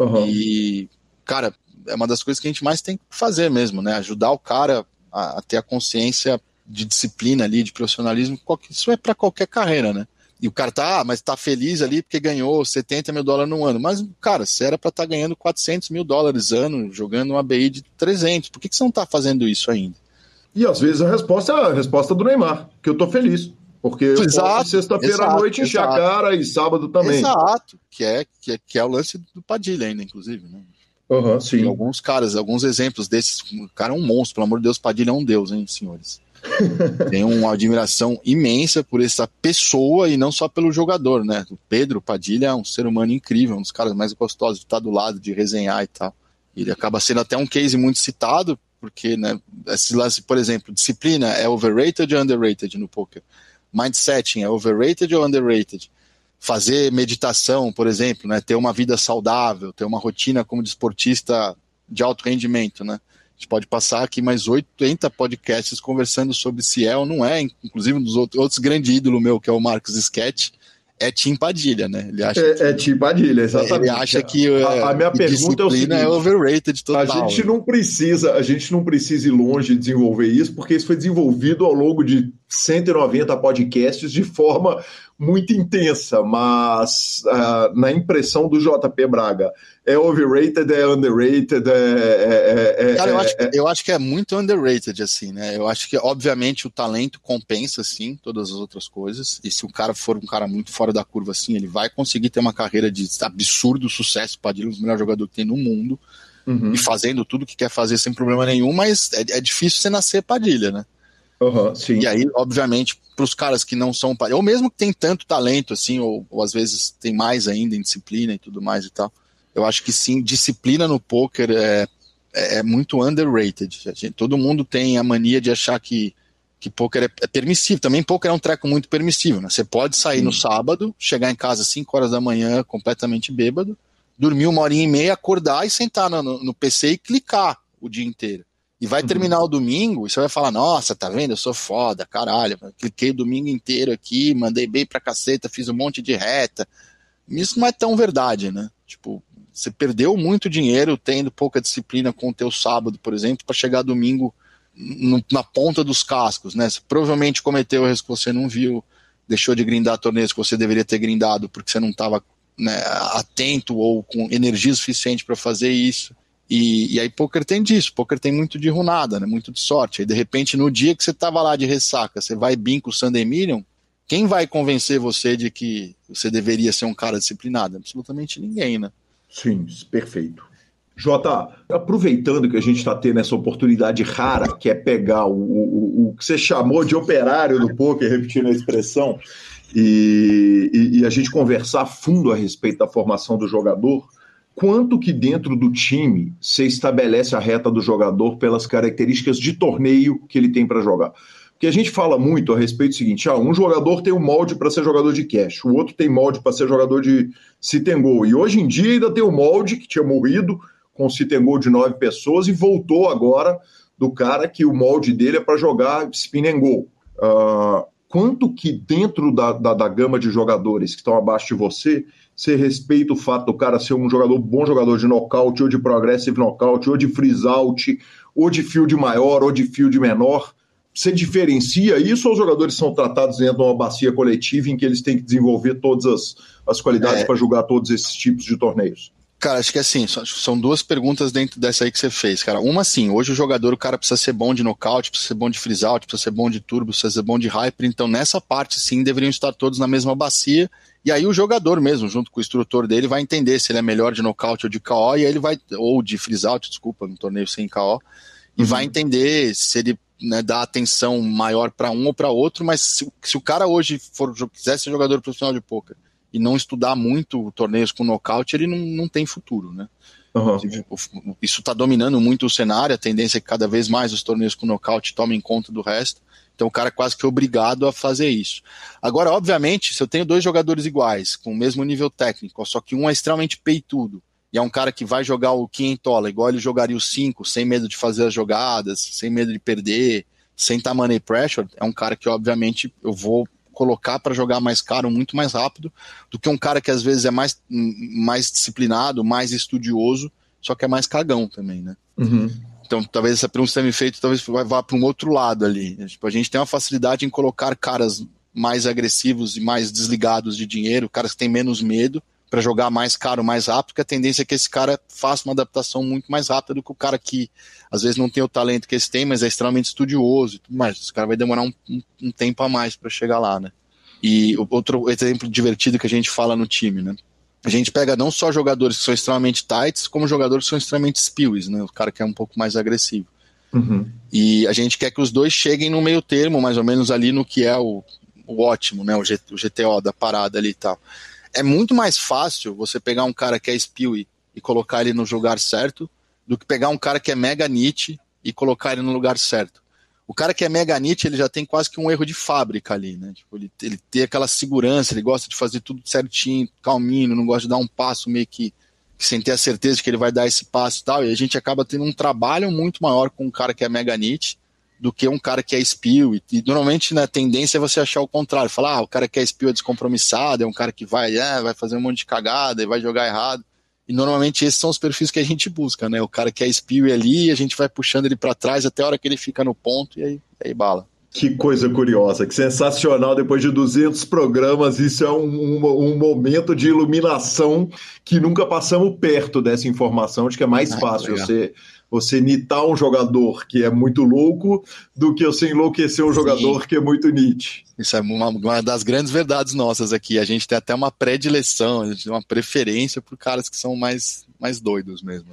D: Uhum. E, cara, é uma das coisas que a gente mais tem que fazer mesmo, né? Ajudar o cara a, a ter a consciência de disciplina ali, de profissionalismo, isso é para qualquer carreira, né? E o cara tá, ah, mas tá feliz ali porque ganhou 70 mil dólares no ano. Mas, cara, você era para estar tá ganhando 400 mil dólares ano, jogando uma BI de 300. Por que, que você não tá fazendo isso ainda?
A: E às vezes a resposta é a resposta do Neymar, que eu tô feliz. Porque eu exato, sexta-feira à noite encher a cara e sábado também.
D: Exato, que é, que é, que é o lance do Padilha ainda, inclusive. Né?
A: Uhum, sim.
D: Tem alguns caras, alguns exemplos desses. O cara é um monstro, pelo amor de Deus, Padilha é um deus, hein, senhores. Tenho uma admiração imensa por essa pessoa e não só pelo jogador, né? O Pedro Padilha é um ser humano incrível, um dos caras mais gostosos de estar do lado, de resenhar e tal. Ele acaba sendo até um case muito citado porque, né, esse lance, por exemplo, disciplina é overrated ou underrated no poker? Mindsetting é overrated ou underrated? Fazer meditação, por exemplo, né, ter uma vida saudável, ter uma rotina como desportista de alto rendimento, né? Gente pode passar aqui mais 80 podcasts conversando sobre se é ou não é, inclusive um dos outros, outros grande ídolo meu, que é o Marcos Sketch, é Tim Padilha, né?
A: Ele acha é, que, é Tim Padilha, exatamente.
D: Ele acha que
A: a, a minha pergunta é o seguinte,
D: é overrated total.
A: A gente não precisa, a gente não precisa ir longe de desenvolver isso, porque isso foi desenvolvido ao longo de 190 podcasts de forma muito intensa, mas uh, na impressão do JP Braga, é overrated, é underrated, é. é,
D: é Cara, eu, é, acho, é. eu acho que é muito underrated, assim, né? Eu acho que, obviamente, o talento compensa, sim, todas as outras coisas. E se o cara for um cara muito fora da curva, assim, ele vai conseguir ter uma carreira de absurdo sucesso. Padilha é o melhor jogador que tem no mundo. Uhum. E fazendo tudo que quer fazer sem problema nenhum, mas é, é difícil você nascer Padilha, né?
A: Uhum,
D: e aí, obviamente, para os caras que não são, ou mesmo que tem tanto talento assim, ou, ou, às vezes tem mais ainda em disciplina e tudo mais e tal, eu acho que sim, disciplina no poker é, é, é muito underrated. Gente, todo mundo tem a mania de achar que que poker é, é permissivo. Também poker é um treco muito permissivo, né? Você pode sair sim. no sábado, chegar em casa às 5 horas da manhã completamente bêbado, dormir uma horinha e meia, acordar e sentar no, no PC e clicar o dia inteiro. E vai uhum. terminar o domingo e você vai falar: Nossa, tá vendo? Eu sou foda, caralho. Cliquei o domingo inteiro aqui, mandei bem pra caceta, fiz um monte de reta. Isso não é tão verdade, né? Tipo, você perdeu muito dinheiro tendo pouca disciplina com o teu sábado, por exemplo, para chegar domingo no, na ponta dos cascos, né? Você provavelmente cometeu erros que você não viu, deixou de grindar torneios que você deveria ter grindado porque você não estava né, atento ou com energia suficiente para fazer isso. E, e aí poker tem disso, poker tem muito de runada, né? Muito de sorte. Aí de repente no dia que você tava lá de ressaca, você vai bem com o Sunday Million, quem vai convencer você de que você deveria ser um cara disciplinado? Absolutamente ninguém, né?
A: Sim, perfeito. Jota, aproveitando que a gente está tendo essa oportunidade rara, que é pegar o, o, o que você chamou de operário do poker, repetindo a expressão, e, e, e, a gente conversar fundo a respeito da formação do jogador, quanto que dentro do time você estabelece a reta do jogador pelas características de torneio que ele tem para jogar. Porque a gente fala muito a respeito do seguinte: ah, um jogador tem um molde para ser jogador de cash, o outro tem molde para ser jogador de go. E hoje em dia ainda tem o molde que tinha morrido com go de nove pessoas e voltou agora do cara que o molde dele é para jogar spin and go. Uh, quanto que dentro da, da, da gama de jogadores que estão abaixo de você você respeita o fato do cara ser um jogador, bom jogador de nocaute, ou de progressive nocaute, ou de freeze out, ou de field maior, ou de field menor. Você diferencia isso ou os jogadores são tratados dentro de uma bacia coletiva em que eles têm que desenvolver todas as, as qualidades é. para jogar todos esses tipos de torneios?
D: Cara, acho que assim, são duas perguntas dentro dessa aí que você fez, cara. Uma, assim, hoje o jogador, o cara precisa ser bom de nocaute, precisa ser bom de freeze out, precisa ser bom de turbo, precisa ser bom de hyper. Então, nessa parte, sim, deveriam estar todos na mesma bacia e aí o jogador mesmo, junto com o instrutor dele, vai entender se ele é melhor de nocaute ou de KO, e aí ele vai, ou de freeze out, desculpa, no torneio sem KO, e uhum. vai entender se ele né, dá atenção maior para um ou para outro, mas se, se, o cara hoje for quiser ser jogador profissional de poker e não estudar muito torneios com nocaute, ele não, não tem futuro, né? Uhum. Isso está dominando muito o cenário, a tendência é que cada vez mais os torneios com nocaute tomem conta do resto. Então o cara é quase que obrigado a fazer isso. Agora, obviamente, se eu tenho dois jogadores iguais, com o mesmo nível técnico, só que um é extremamente peitudo, e é um cara que vai jogar o quintola, igual ele jogaria o 5, sem medo de fazer as jogadas, sem medo de perder, sem estar money pressure, é um cara que, obviamente, eu vou colocar para jogar mais caro muito mais rápido do que um cara que às vezes é mais, mais disciplinado, mais estudioso, só que é mais cagão também, né? Uhum. Então, talvez essa pergunta tenha me feito, talvez vá para um outro lado ali. Tipo, a gente tem uma facilidade em colocar caras mais agressivos e mais desligados de dinheiro, caras que têm menos medo, para jogar mais caro, mais rápido, porque a tendência é que esse cara faça uma adaptação muito mais rápida do que o cara que às vezes não tem o talento que esse tem, mas é extremamente estudioso e tudo mais. Esse cara vai demorar um, um, um tempo a mais para chegar lá, né? E outro exemplo divertido que a gente fala no time, né? A gente pega não só jogadores que são extremamente tights, como jogadores que são extremamente spills, né? O cara que é um pouco mais agressivo. Uhum. E a gente quer que os dois cheguem no meio termo, mais ou menos ali no que é o, o ótimo, né? O, G, o GTO da parada ali e tal. É muito mais fácil você pegar um cara que é spill e, e colocar ele no lugar certo do que pegar um cara que é mega nit e colocar ele no lugar certo. O cara que é mega nit, ele já tem quase que um erro de fábrica ali, né? Tipo, ele, ele tem aquela segurança, ele gosta de fazer tudo certinho, calminho, não gosta de dar um passo meio que, sem ter a certeza de que ele vai dar esse passo e tal, e a gente acaba tendo um trabalho muito maior com um cara que é mega nit do que um cara que é spill. E, e normalmente na né, tendência é você achar o contrário, falar, ah, o cara que é spill é descompromissado, é um cara que vai, é, vai fazer um monte de cagada e vai jogar errado. E normalmente esses são os perfis que a gente busca, né? O cara que é spill ali, a gente vai puxando ele para trás até a hora que ele fica no ponto e aí, aí bala.
A: Que coisa curiosa, que sensacional. Depois de 200 programas, isso é um, um, um, momento de iluminação que nunca passamos perto dessa informação, de que é mais ah, fácil você, você nitar um jogador que é muito louco do que você enlouquecer um Sim. jogador que é muito nit.
D: Isso é uma, uma, das grandes verdades nossas aqui. A gente tem até uma predileção, a gente tem uma preferência por caras que são mais, mais doidos mesmo.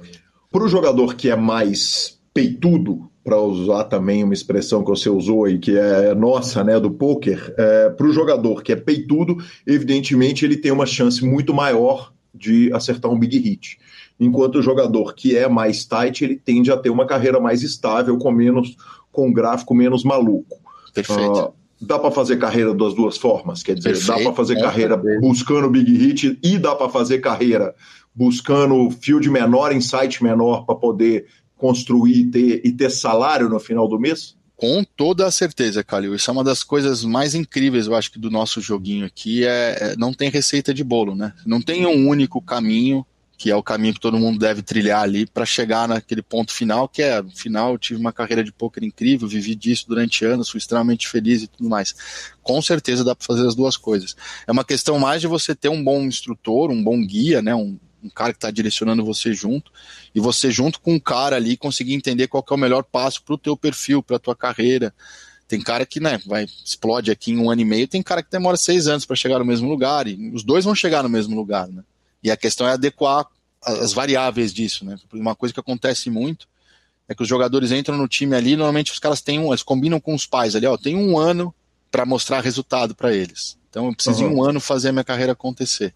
A: Para o jogador que é mais peitudo, para usar também uma expressão que você usou aí, que é nossa, né, do poker, é, para o jogador que é peitudo, evidentemente ele tem uma chance muito maior de acertar um big hit. Enquanto o jogador que é mais tight, ele tende a ter uma carreira mais estável, com menos, com um gráfico menos maluco.
D: Perfeito. Uh,
A: dá para fazer carreira das duas formas, quer dizer, Perfeito. dá para fazer é, carreira buscando big hit e dá para fazer carreira buscando field menor, insight menor para poder construir e ter, e ter salário no final do mês?
D: Com toda a certeza, Calil. Isso é uma das coisas mais incríveis, eu acho, que do nosso joguinho aqui. É, é, não tem receita de bolo, né? Não tem um único caminho, que é o caminho que todo mundo deve trilhar ali para chegar naquele ponto final, que é, no final, eu tive uma carreira de poker incrível, vivi disso durante anos, fui extremamente feliz e tudo mais. Com certeza dá para fazer as duas coisas. É uma questão mais de você ter um bom instrutor, um bom guia, né? Um, um cara que está direcionando você junto, e você junto com um cara ali conseguir entender qual é o melhor passo para o teu perfil, para a tua carreira. Tem cara que né, vai explode aqui em um ano e meio, tem cara que demora seis anos para chegar no mesmo lugar, e os dois vão chegar no mesmo lugar. Né? E a questão é adequar as variáveis disso. Né? Uma coisa que acontece muito é que os jogadores entram no time ali, normalmente os caras têm um, eles combinam com os pais ali, ó, tem um ano para mostrar resultado para eles. Então eu preciso uhum. em um ano fazer a minha carreira acontecer.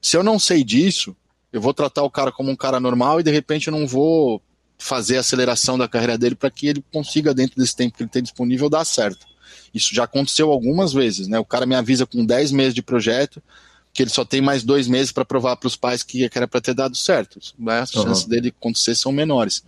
D: Se eu não sei disso, eu vou tratar o cara como um cara normal e de repente eu não vou fazer a aceleração da carreira dele para que ele consiga, dentro desse tempo que ele tem disponível, dar certo. Isso já aconteceu algumas vezes, né? O cara me avisa com 10 meses de projeto que ele só tem mais dois meses para provar para os pais que era para ter dado certo. Né? As uhum. chances dele acontecer são menores.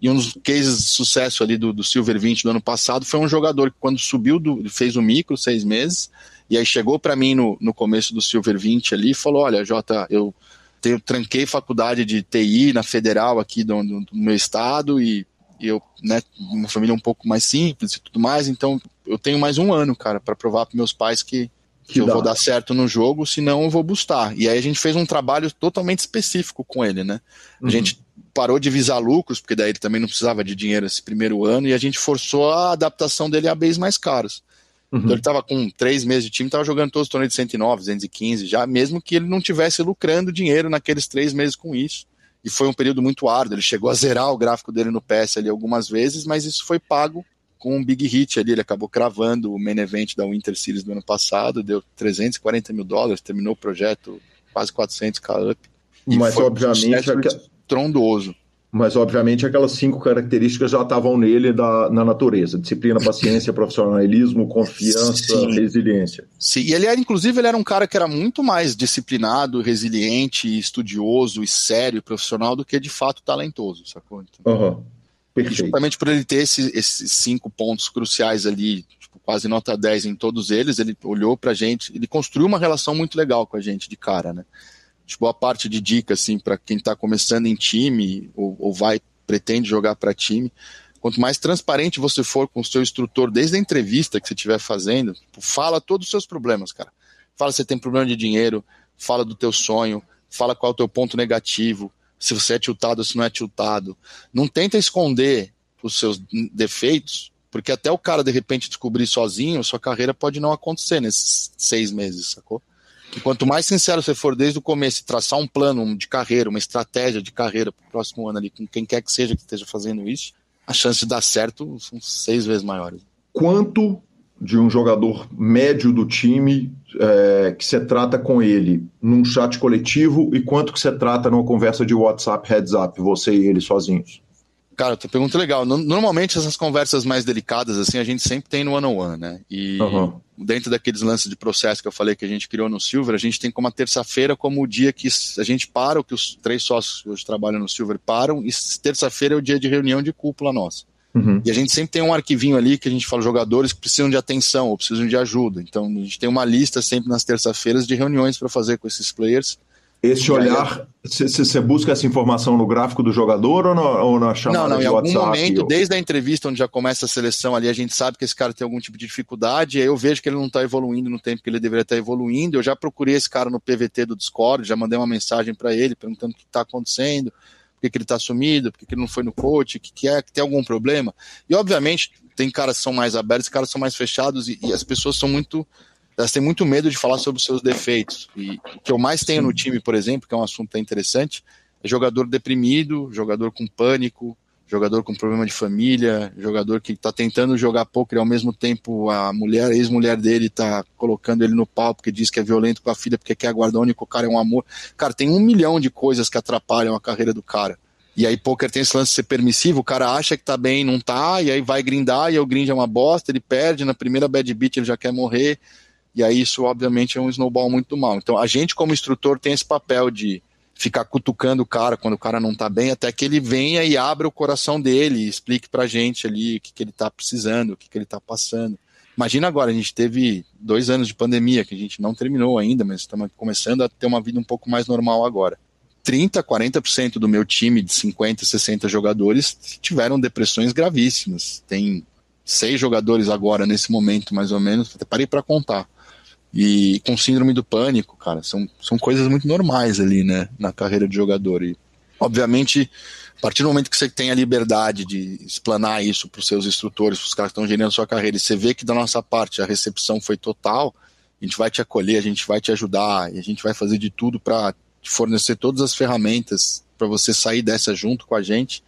D: E um dos cases de sucesso ali do, do Silver 20 do ano passado foi um jogador que, quando subiu, do, fez o micro seis meses, e aí chegou para mim no, no começo do Silver 20 ali e falou: Olha, Jota, eu tenho, tranquei faculdade de TI na federal aqui do, do, do meu estado e, e eu, né, uma família um pouco mais simples e tudo mais, então eu tenho mais um ano, cara, para provar para meus pais que, que, eu vou dar certo no jogo, senão eu vou bustar. E aí a gente fez um trabalho totalmente específico com ele, né? Uhum. A gente parou de visar lucros, porque daí ele também não precisava de dinheiro esse primeiro ano, e a gente forçou a adaptação dele a bens mais caros. Uhum. Então ele estava com três meses de time, estava jogando todos os torneios de 109, 215 já, mesmo que ele não tivesse lucrando dinheiro naqueles três meses com isso. E foi um período muito árduo. Ele chegou a zerar o gráfico dele no PS ali algumas vezes, mas isso foi pago com um big hit ali. Ele acabou cravando o main event da Winter Series do ano passado, deu 340 mil dólares, terminou o projeto quase 400 k up.
A: Mas obviamente
D: um trondoso.
A: Mas, obviamente, aquelas cinco características já estavam nele da, na natureza: disciplina, paciência, <laughs> profissionalismo, confiança, Sim. resiliência.
D: Sim, e ele era, inclusive, ele era um cara que era muito mais disciplinado, resiliente, estudioso e sério, profissional, do que de fato talentoso, sacou?
A: Então, uhum. Perfeito.
D: Justamente por ele ter esse, esses cinco pontos cruciais ali, tipo, quase nota 10 em todos eles, ele olhou pra gente, ele construiu uma relação muito legal com a gente de cara, né? de boa parte de dica assim para quem está começando em time ou, ou vai pretende jogar para time. Quanto mais transparente você for com o seu instrutor desde a entrevista que você estiver fazendo, tipo, fala todos os seus problemas, cara. Fala se você tem problema de dinheiro, fala do teu sonho, fala qual é o teu ponto negativo, se você é tiltado ou se não é tiltado. Não tenta esconder os seus defeitos, porque até o cara de repente descobrir sozinho, sua carreira pode não acontecer nesses seis meses, sacou? E quanto mais sincero você for desde o começo, traçar um plano de carreira, uma estratégia de carreira para o próximo ano ali, com quem quer que seja que esteja fazendo isso, a chance de dar certo são seis vezes maiores.
A: Quanto de um jogador médio do time é, que você trata com ele num chat coletivo e quanto que você trata numa conversa de WhatsApp heads up, você e ele sozinhos?
D: Cara, tua pergunta é legal. Normalmente essas conversas mais delicadas assim a gente sempre tem no one on one, né? E, uhum. dentro daqueles lances de processo que eu falei que a gente criou no Silver, a gente tem como a terça-feira como o dia que a gente para, o que os três sócios que hoje trabalham no Silver param, e terça-feira é o dia de reunião de cúpula nossa. Uhum. E a gente sempre tem um arquivinho ali que a gente fala jogadores que precisam de atenção ou precisam de ajuda. Então a gente tem uma lista sempre nas terça-feiras de reuniões para fazer com esses players
A: esse olhar, você busca essa informação no gráfico do jogador ou, no, ou na chamada
D: Não, não,
A: em
D: algum
A: WhatsApp,
D: momento,
A: ou...
D: desde a entrevista onde já começa a seleção ali, a gente sabe que esse cara tem algum tipo de dificuldade, aí eu vejo que ele não está evoluindo no tempo que ele deveria estar tá evoluindo, eu já procurei esse cara no PVT do Discord, já mandei uma mensagem para ele perguntando o que está acontecendo, que, que ele está sumido, por que, que ele não foi no coach, o que, que é, que tem algum problema. E obviamente tem caras que são mais abertos, caras que são mais fechados e, e as pessoas são muito elas têm muito medo de falar sobre os seus defeitos. E o que eu mais tenho no time, por exemplo, que é um assunto interessante, é jogador deprimido, jogador com pânico, jogador com problema de família, jogador que está tentando jogar poker e ao mesmo tempo a mulher, a ex-mulher dele está colocando ele no pau porque diz que é violento com a filha porque quer guardar o único cara é um amor. Cara, tem um milhão de coisas que atrapalham a carreira do cara. E aí poker tem esse lance de ser permissivo, o cara acha que tá bem, não tá, e aí vai grindar, e o grind é uma bosta, ele perde, na primeira bad beat ele já quer morrer. E aí isso, obviamente, é um snowball muito mal. Então, a gente, como instrutor, tem esse papel de ficar cutucando o cara quando o cara não tá bem, até que ele venha e abra o coração dele e explique pra gente ali o que, que ele tá precisando, o que, que ele tá passando. Imagina agora, a gente teve dois anos de pandemia, que a gente não terminou ainda, mas estamos começando a ter uma vida um pouco mais normal agora. 30, 40% do meu time de 50, 60 jogadores tiveram depressões gravíssimas. Tem seis jogadores agora, nesse momento, mais ou menos, até parei para contar e com síndrome do pânico, cara, são, são coisas muito normais ali, né, na carreira de jogador. E, obviamente, a partir do momento que você tem a liberdade de explanar isso para os seus instrutores, para os caras que estão gerando a sua carreira, e você vê que da nossa parte a recepção foi total, a gente vai te acolher, a gente vai te ajudar, e a gente vai fazer de tudo para te fornecer todas as ferramentas para você sair dessa junto com a gente.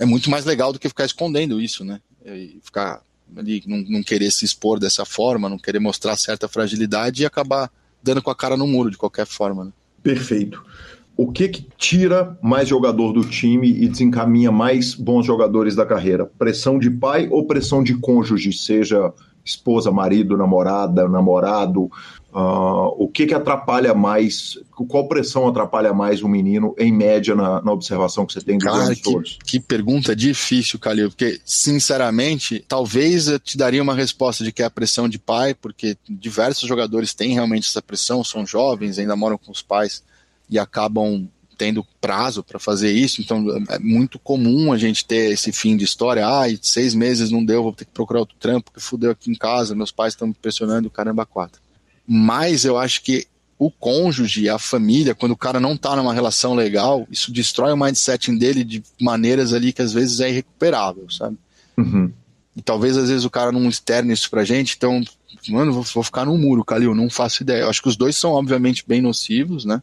D: É muito mais legal do que ficar escondendo isso, né? E ficar ali, não, não querer se expor dessa forma, não querer mostrar certa fragilidade e acabar dando com a cara no muro de qualquer forma. Né?
A: Perfeito. O que, que tira mais jogador do time e desencaminha mais bons jogadores da carreira? Pressão de pai ou pressão de cônjuge, seja esposa, marido, namorada, namorado, Uh, o que, que atrapalha mais? Qual pressão atrapalha mais um menino, em média, na, na observação que você tem dos
D: Cara? Que, que pergunta difícil, Calil, porque, sinceramente, talvez eu te daria uma resposta de que é a pressão de pai, porque diversos jogadores têm realmente essa pressão, são jovens, ainda moram com os pais e acabam tendo prazo para fazer isso, então é muito comum a gente ter esse fim de história, ah, seis meses não deu, vou ter que procurar outro trampo, porque fudeu aqui em casa, meus pais estão me pressionando, caramba, quatro mas eu acho que o cônjuge, a família, quando o cara não tá numa relação legal, isso destrói o mindset dele de maneiras ali que às vezes é irrecuperável, sabe?
A: Uhum.
D: E talvez às vezes o cara não externe isso pra gente, então, mano, vou, vou ficar no muro, Calil, não faço ideia. Eu acho que os dois são obviamente bem nocivos, né?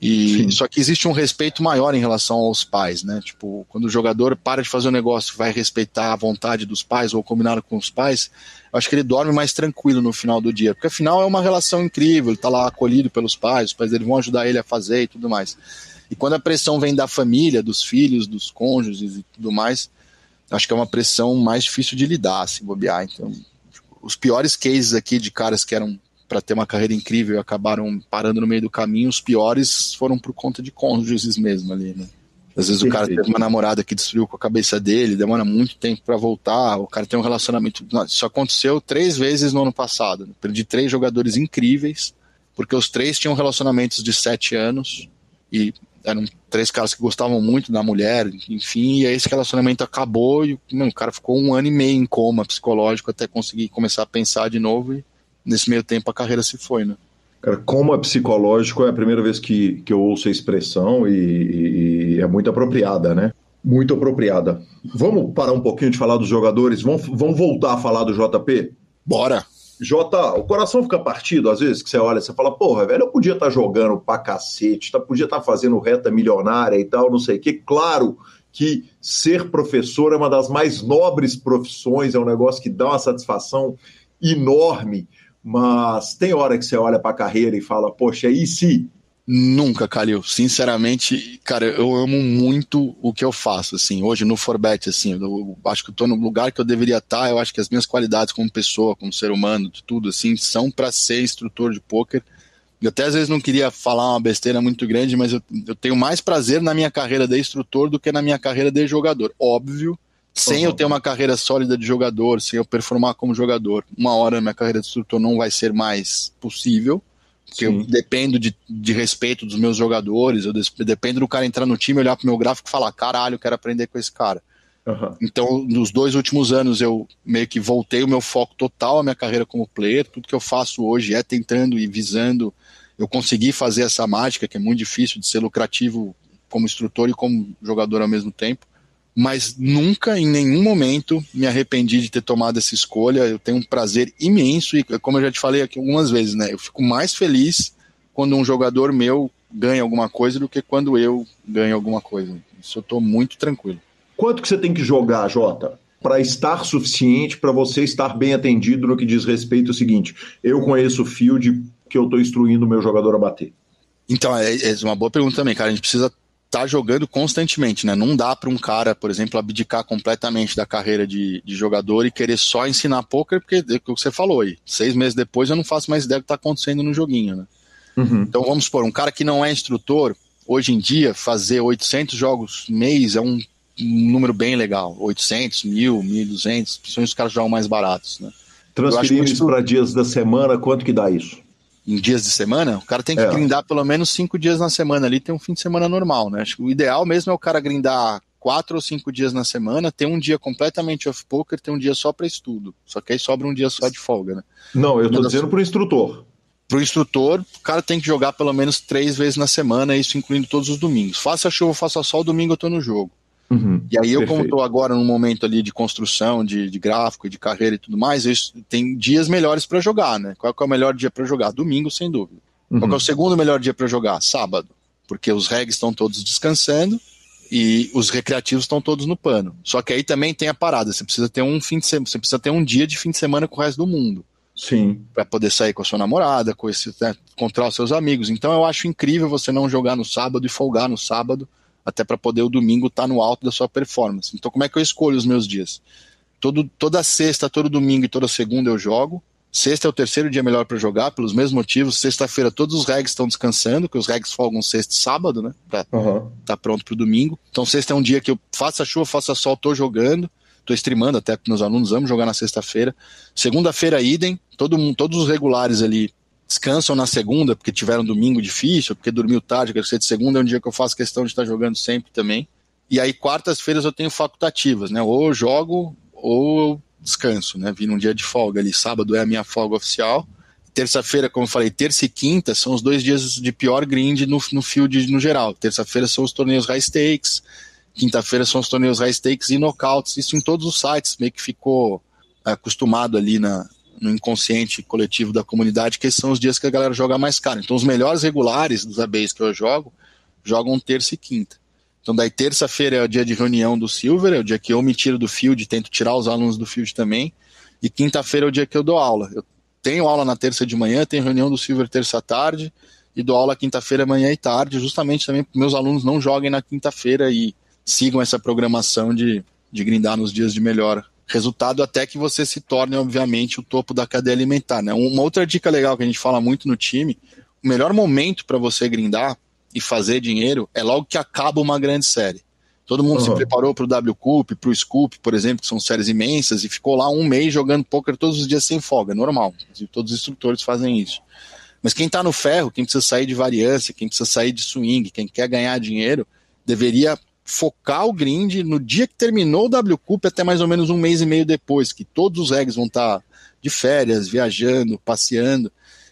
D: E Sim. só que existe um respeito maior em relação aos pais, né? Tipo, quando o jogador para de fazer o um negócio, vai respeitar a vontade dos pais ou combinar com os pais, eu acho que ele dorme mais tranquilo no final do dia, porque afinal é uma relação incrível, ele tá lá acolhido pelos pais, os pais dele vão ajudar ele a fazer e tudo mais. E quando a pressão vem da família, dos filhos, dos cônjuges e tudo mais, acho que é uma pressão mais difícil de lidar, se bobear. Então, os piores cases aqui de caras que eram para ter uma carreira incrível e acabaram parando no meio do caminho, os piores foram por conta de cônjuges mesmo ali, né? Às vezes o cara teve uma namorada que destruiu com a cabeça dele, demora muito tempo para voltar, o cara tem um relacionamento. Isso aconteceu três vezes no ano passado. Né? Perdi três jogadores incríveis, porque os três tinham relacionamentos de sete anos e eram três caras que gostavam muito da mulher, enfim, e aí esse relacionamento acabou e o cara ficou um ano e meio em coma psicológico até conseguir começar a pensar de novo e nesse meio tempo a carreira se foi, né?
A: Cara, coma psicológico é a primeira vez que, que eu ouço a expressão e, e, é muito apropriada, né? Muito apropriada. Vamos parar um pouquinho de falar dos jogadores? Vamos, vamos voltar a falar do JP?
D: Bora!
A: Jota, o coração fica partido às vezes que você olha, você fala, porra, velho, eu podia estar tá jogando pra cacete, tá, podia estar tá fazendo reta milionária e tal, não sei o quê. Claro que ser professor é uma das mais nobres profissões, é um negócio que dá uma satisfação enorme mas tem hora que você olha para a carreira e fala, poxa, e se
D: Nunca, Calil. Sinceramente, cara, eu amo muito o que eu faço, assim. Hoje no Forbet, assim, eu acho que eu tô no lugar que eu deveria estar. Eu acho que as minhas qualidades como pessoa, como ser humano, tudo, assim, são para ser instrutor de poker. Eu até às vezes não queria falar uma besteira muito grande, mas eu, eu tenho mais prazer na minha carreira de instrutor do que na minha carreira de jogador. Óbvio, sem uhum. eu ter uma carreira sólida de jogador, sem eu performar como jogador, uma hora minha carreira de instrutor não vai ser mais possível porque eu dependo de, de respeito dos meus jogadores, eu dependo do cara entrar no time, olhar pro meu gráfico e falar, caralho, eu quero aprender com esse cara. Uhum. Então, nos dois últimos anos, eu meio que voltei o meu foco total à minha carreira como player. Tudo que eu faço hoje é tentando e visando eu conseguir fazer essa mágica, que é muito difícil de ser lucrativo como instrutor e como jogador ao mesmo tempo mas nunca, em nenhum momento, me arrependi de ter tomado essa escolha. Eu tenho um prazer imenso e, como eu já te falei aqui algumas vezes, né, eu fico mais feliz quando um jogador meu ganha alguma coisa do que quando eu ganho alguma coisa. Isso eu estou muito tranquilo.
A: Quanto que você tem que jogar, Jota? Para estar suficiente, para você estar bem atendido no que diz respeito ao seguinte: eu conheço o field que eu estou instruindo o meu jogador a bater.
D: Então, é, é uma boa pergunta também, cara. A gente precisa tá jogando constantemente, né? Não dá para um cara, por exemplo, abdicar completamente da carreira de, de jogador e querer só ensinar poker, porque é o que você falou aí. Seis meses depois eu não faço mais ideia do que tá acontecendo no joguinho, né? Uhum. Então vamos supor, um cara que não é instrutor, hoje em dia, fazer 800 jogos mês é um, número bem legal. 800, 1000, 1200, principalmente os caras jogam mais baratos, né?
A: Transferindo isso para dias da semana, quanto que dá isso?
D: Em dias de semana, o cara tem que é. grindar pelo menos cinco dias na semana ali, tem um fim de semana normal, né? Acho que o ideal mesmo é o cara grindar quatro ou cinco dias na semana, ter um dia completamente off poker, ter um dia só para estudo. Só que aí sobra um dia só de folga, né?
A: Não, eu tô Mas, dizendo pro instrutor.
D: Pro instrutor, o cara tem que jogar pelo menos três vezes na semana, isso incluindo todos os domingos. Faça chuva, faça sol, domingo eu tô no jogo. Uhum, e aí eu, perfeito. como estou agora num momento ali de construção, de, de gráfico, de carreira e tudo mais, eu, tem dias melhores para jogar, né? Qual é o melhor dia para jogar? Domingo, sem dúvida. Uhum. Qual é o segundo melhor dia para jogar? Sábado. Porque os regs estão todos descansando e os recreativos estão todos no pano. Só que aí também tem a parada, você precisa ter um fim de semana, você precisa ter um dia de fim de semana com o resto do mundo.
A: Sim.
D: Para poder sair com a sua namorada, com esse, né, encontrar os seus amigos. Então eu acho incrível você não jogar no sábado e folgar no sábado até para poder o domingo estar tá no alto da sua performance. Então, como é que eu escolho os meus dias? Todo, toda sexta, todo domingo e toda segunda eu jogo. Sexta é o terceiro dia melhor para jogar, pelos mesmos motivos. Sexta-feira todos os regs estão descansando, que os regs folgam sexta e sábado, né? Pra uhum. tá pronto para o domingo. Então, sexta é um dia que eu faça chuva, faça sol, tô jogando. Tô streamando até porque meus alunos amam jogar na sexta-feira. Segunda-feira, idem. Todo mundo, todos os regulares ali descansam na segunda porque tiveram um domingo difícil, porque dormiu tarde, quero ser de segunda é um dia que eu faço questão de estar jogando sempre também. E aí quartas-feiras eu tenho facultativas, né? Ou eu jogo ou eu descanso, né? Vim um dia de folga ali, sábado é a minha folga oficial. Terça-feira, como eu falei, terça e quinta são os dois dias de pior grind no, no field no geral. Terça-feira são os torneios high stakes, quinta-feira são os torneios high stakes e knockouts, isso em todos os sites, meio que ficou acostumado ali na, no inconsciente coletivo da comunidade, que são os dias que a galera joga mais caro. Então, os melhores regulares dos ABs que eu jogo, jogam terça e quinta. Então, daí terça-feira é o dia de reunião do Silver, é o dia que eu me tiro do field, tento tirar os alunos do field também. E quinta-feira é o dia que eu dou aula. Eu tenho aula na terça de manhã, tenho reunião do Silver terça tarde e dou aula quinta-feira, manhã e tarde, justamente também para meus alunos não joguem na quinta-feira e sigam essa programação de, de grindar nos dias de melhor resultado até que você se torne, obviamente, o topo da cadeia alimentar. Né? Uma outra dica legal que a gente fala muito no time: o melhor momento para você grindar e fazer dinheiro é logo que acaba uma grande série. Todo mundo uhum. se preparou para o W Cup, para o Scoop, por exemplo, que são séries imensas, e ficou lá um mês jogando poker todos os dias sem folga, normal. Todos os instrutores fazem isso. Mas quem está no ferro, quem precisa sair de variância, quem precisa sair de swing, quem quer ganhar dinheiro, deveria focar o grind no dia que terminou o W Cup até mais ou menos um mês e meio depois, que todos os regs vão estar de férias, viajando, passeando,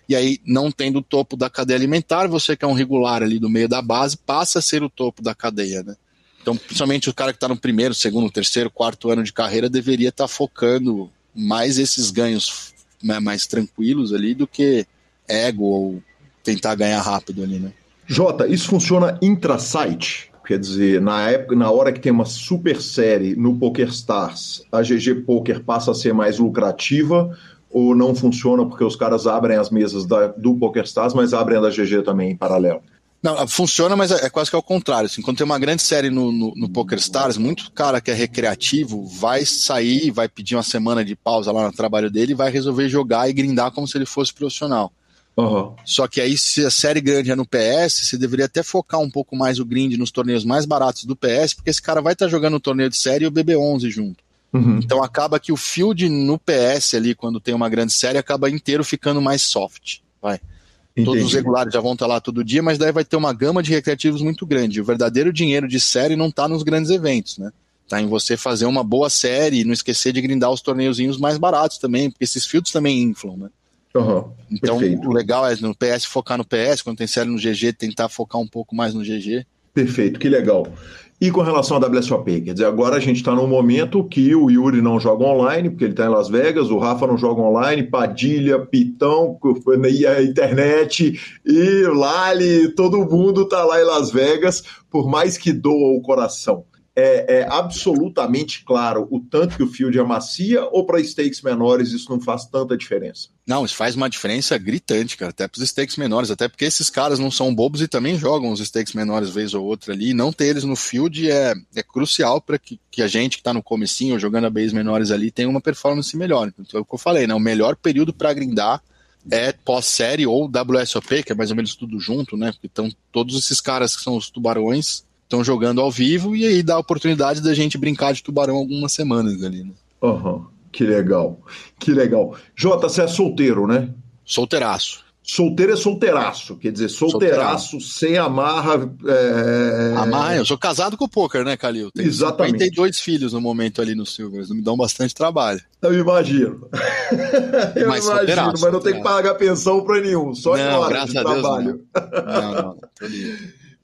D: e aí não tendo o topo da cadeia alimentar, você que é um regular ali do meio da base, passa a ser o topo da cadeia, né? Então, principalmente o cara que está no primeiro, segundo, terceiro, quarto ano de carreira deveria estar tá focando mais esses ganhos né, mais tranquilos ali do que ego ou tentar ganhar rápido ali, né?
A: Jota, isso funciona intra-site? Quer dizer, na época, na hora que tem uma super série no PokerStars, a GG Poker passa a ser mais lucrativa ou não funciona porque os caras abrem as mesas da, do PokerStars, mas abrem a da GG também em paralelo?
D: Não, funciona, mas é, é quase que ao contrário. Assim, quando tem uma grande série no, no, no Poker Stars, muito cara que é recreativo vai sair, vai pedir uma semana de pausa lá no trabalho dele vai resolver jogar e grindar como se ele fosse profissional. Uhum. Só que aí, se a série grande é no PS, você deveria até focar um pouco mais o grind nos torneios mais baratos do PS, porque esse cara vai estar tá jogando o torneio de série e o BB11 junto. Uhum. Então acaba que o field no PS ali, quando tem uma grande série, acaba inteiro ficando mais soft. Vai. Entendi. Todos os regulares já vão estar lá todo dia, mas daí vai ter uma gama de recreativos muito grande. O verdadeiro dinheiro de série não está nos grandes eventos, né? Tá em você fazer uma boa série e não esquecer de grindar os torneiozinhos mais baratos também, porque esses fields também inflam, né? Uhum, então, perfeito. o legal é no PS focar no PS, quando tem série no GG, tentar focar um pouco mais no GG.
A: Perfeito, que legal. E com relação à WSOP, quer dizer, agora a gente está num momento que o Yuri não joga online, porque ele está em Las Vegas, o Rafa não joga online, Padilha, Pitão, e a internet, e Lali, todo mundo está lá em Las Vegas, por mais que doa o coração é, é, absolutamente claro o tanto que o field amacia ou para stakes menores isso não faz tanta diferença?
D: Não, isso faz uma diferença gritante, cara, até para os stakes menores, até porque esses caras não são bobos e também jogam os stakes menores vez ou outra ali, e não ter eles no field é, é crucial para que, que a gente que está no comecinho jogando a base menores ali tenha uma performance melhor. Então é o que eu falei, né, o melhor período para grindar é pós-série ou WSOP, que é mais ou menos tudo junto, né, estão todos esses caras que são os tubarões estão jogando ao vivo e aí dá a oportunidade da gente brincar de tubarão algumas semanas ali, né?
A: Uhum. Que legal, que legal. Jota, você é solteiro, né?
D: Solteiraço.
A: Solteiro é solteiraço, quer dizer, solteiraço, solteiraço. sem amarra. É...
D: Amarra, eu sou casado com o poker, né, Calil? Tenho
A: Exatamente.
D: Tem dois filhos no momento ali no Silver, me dão bastante trabalho.
A: Eu imagino. <laughs> eu mas imagino, mas não tem que pagar pensão para nenhum, só não, em hora de trabalho. Deus, não. não, não, tô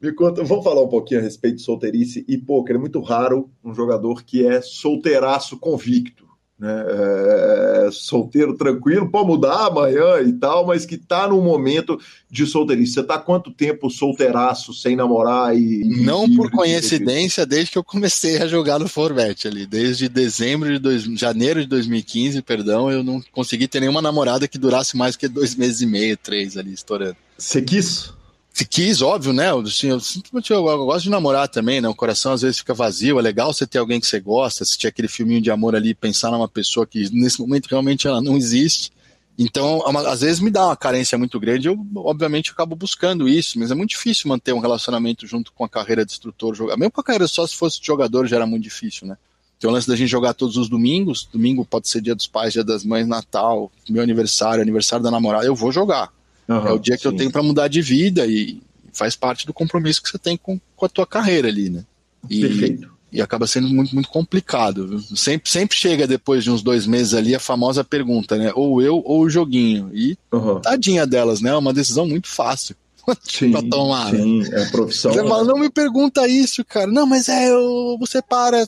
A: me conta, vamos falar um pouquinho a respeito de solteirice e poker. É muito raro um jogador que é solteiraço convicto, né? É, solteiro tranquilo, pode mudar amanhã e tal, mas que tá num momento de solteirice. Você tá quanto tempo solteiraço, sem namorar e.
D: Não e, por coincidência, desde que eu comecei a jogar no Forvet ali. Desde dezembro de dois, janeiro de 2015, perdão, eu não consegui ter nenhuma namorada que durasse mais que dois meses e meio, três ali, estourando.
A: Você quis?
D: Se quis, óbvio, né? Assim, eu, eu, eu, gosto de namorar também, né? O coração às vezes fica vazio. É legal você ter alguém que você gosta, assistir aquele filminho de amor ali, pensar numa pessoa que nesse momento realmente ela não existe. Então, é às vezes me dá uma carência muito grande. Eu, obviamente, acabo buscando isso, mas é muito difícil manter um relacionamento junto com a carreira de instrutor. Mesmo com a carreira só se fosse jogador já era muito difícil, né? Tem o lance da gente jogar todos os domingos. Domingo pode ser dia dos pais, dia das mães, Natal, meu aniversário, aniversário da namorada. Eu vou jogar Uhum, é o dia que sim. eu tenho para mudar de vida e faz parte do compromisso que você tem com, com a tua carreira ali, né? E, Perfeito. E acaba sendo muito, muito complicado. Sempre, sempre chega depois de uns dois meses ali a famosa pergunta, né? Ou eu ou o joguinho. E uhum. tadinha delas, né? É uma decisão muito fácil.
A: Sim, pra tomar. Né? Sim, é profissão.
D: Você fala, não me pergunta isso, cara. Não, mas é, eu, você para,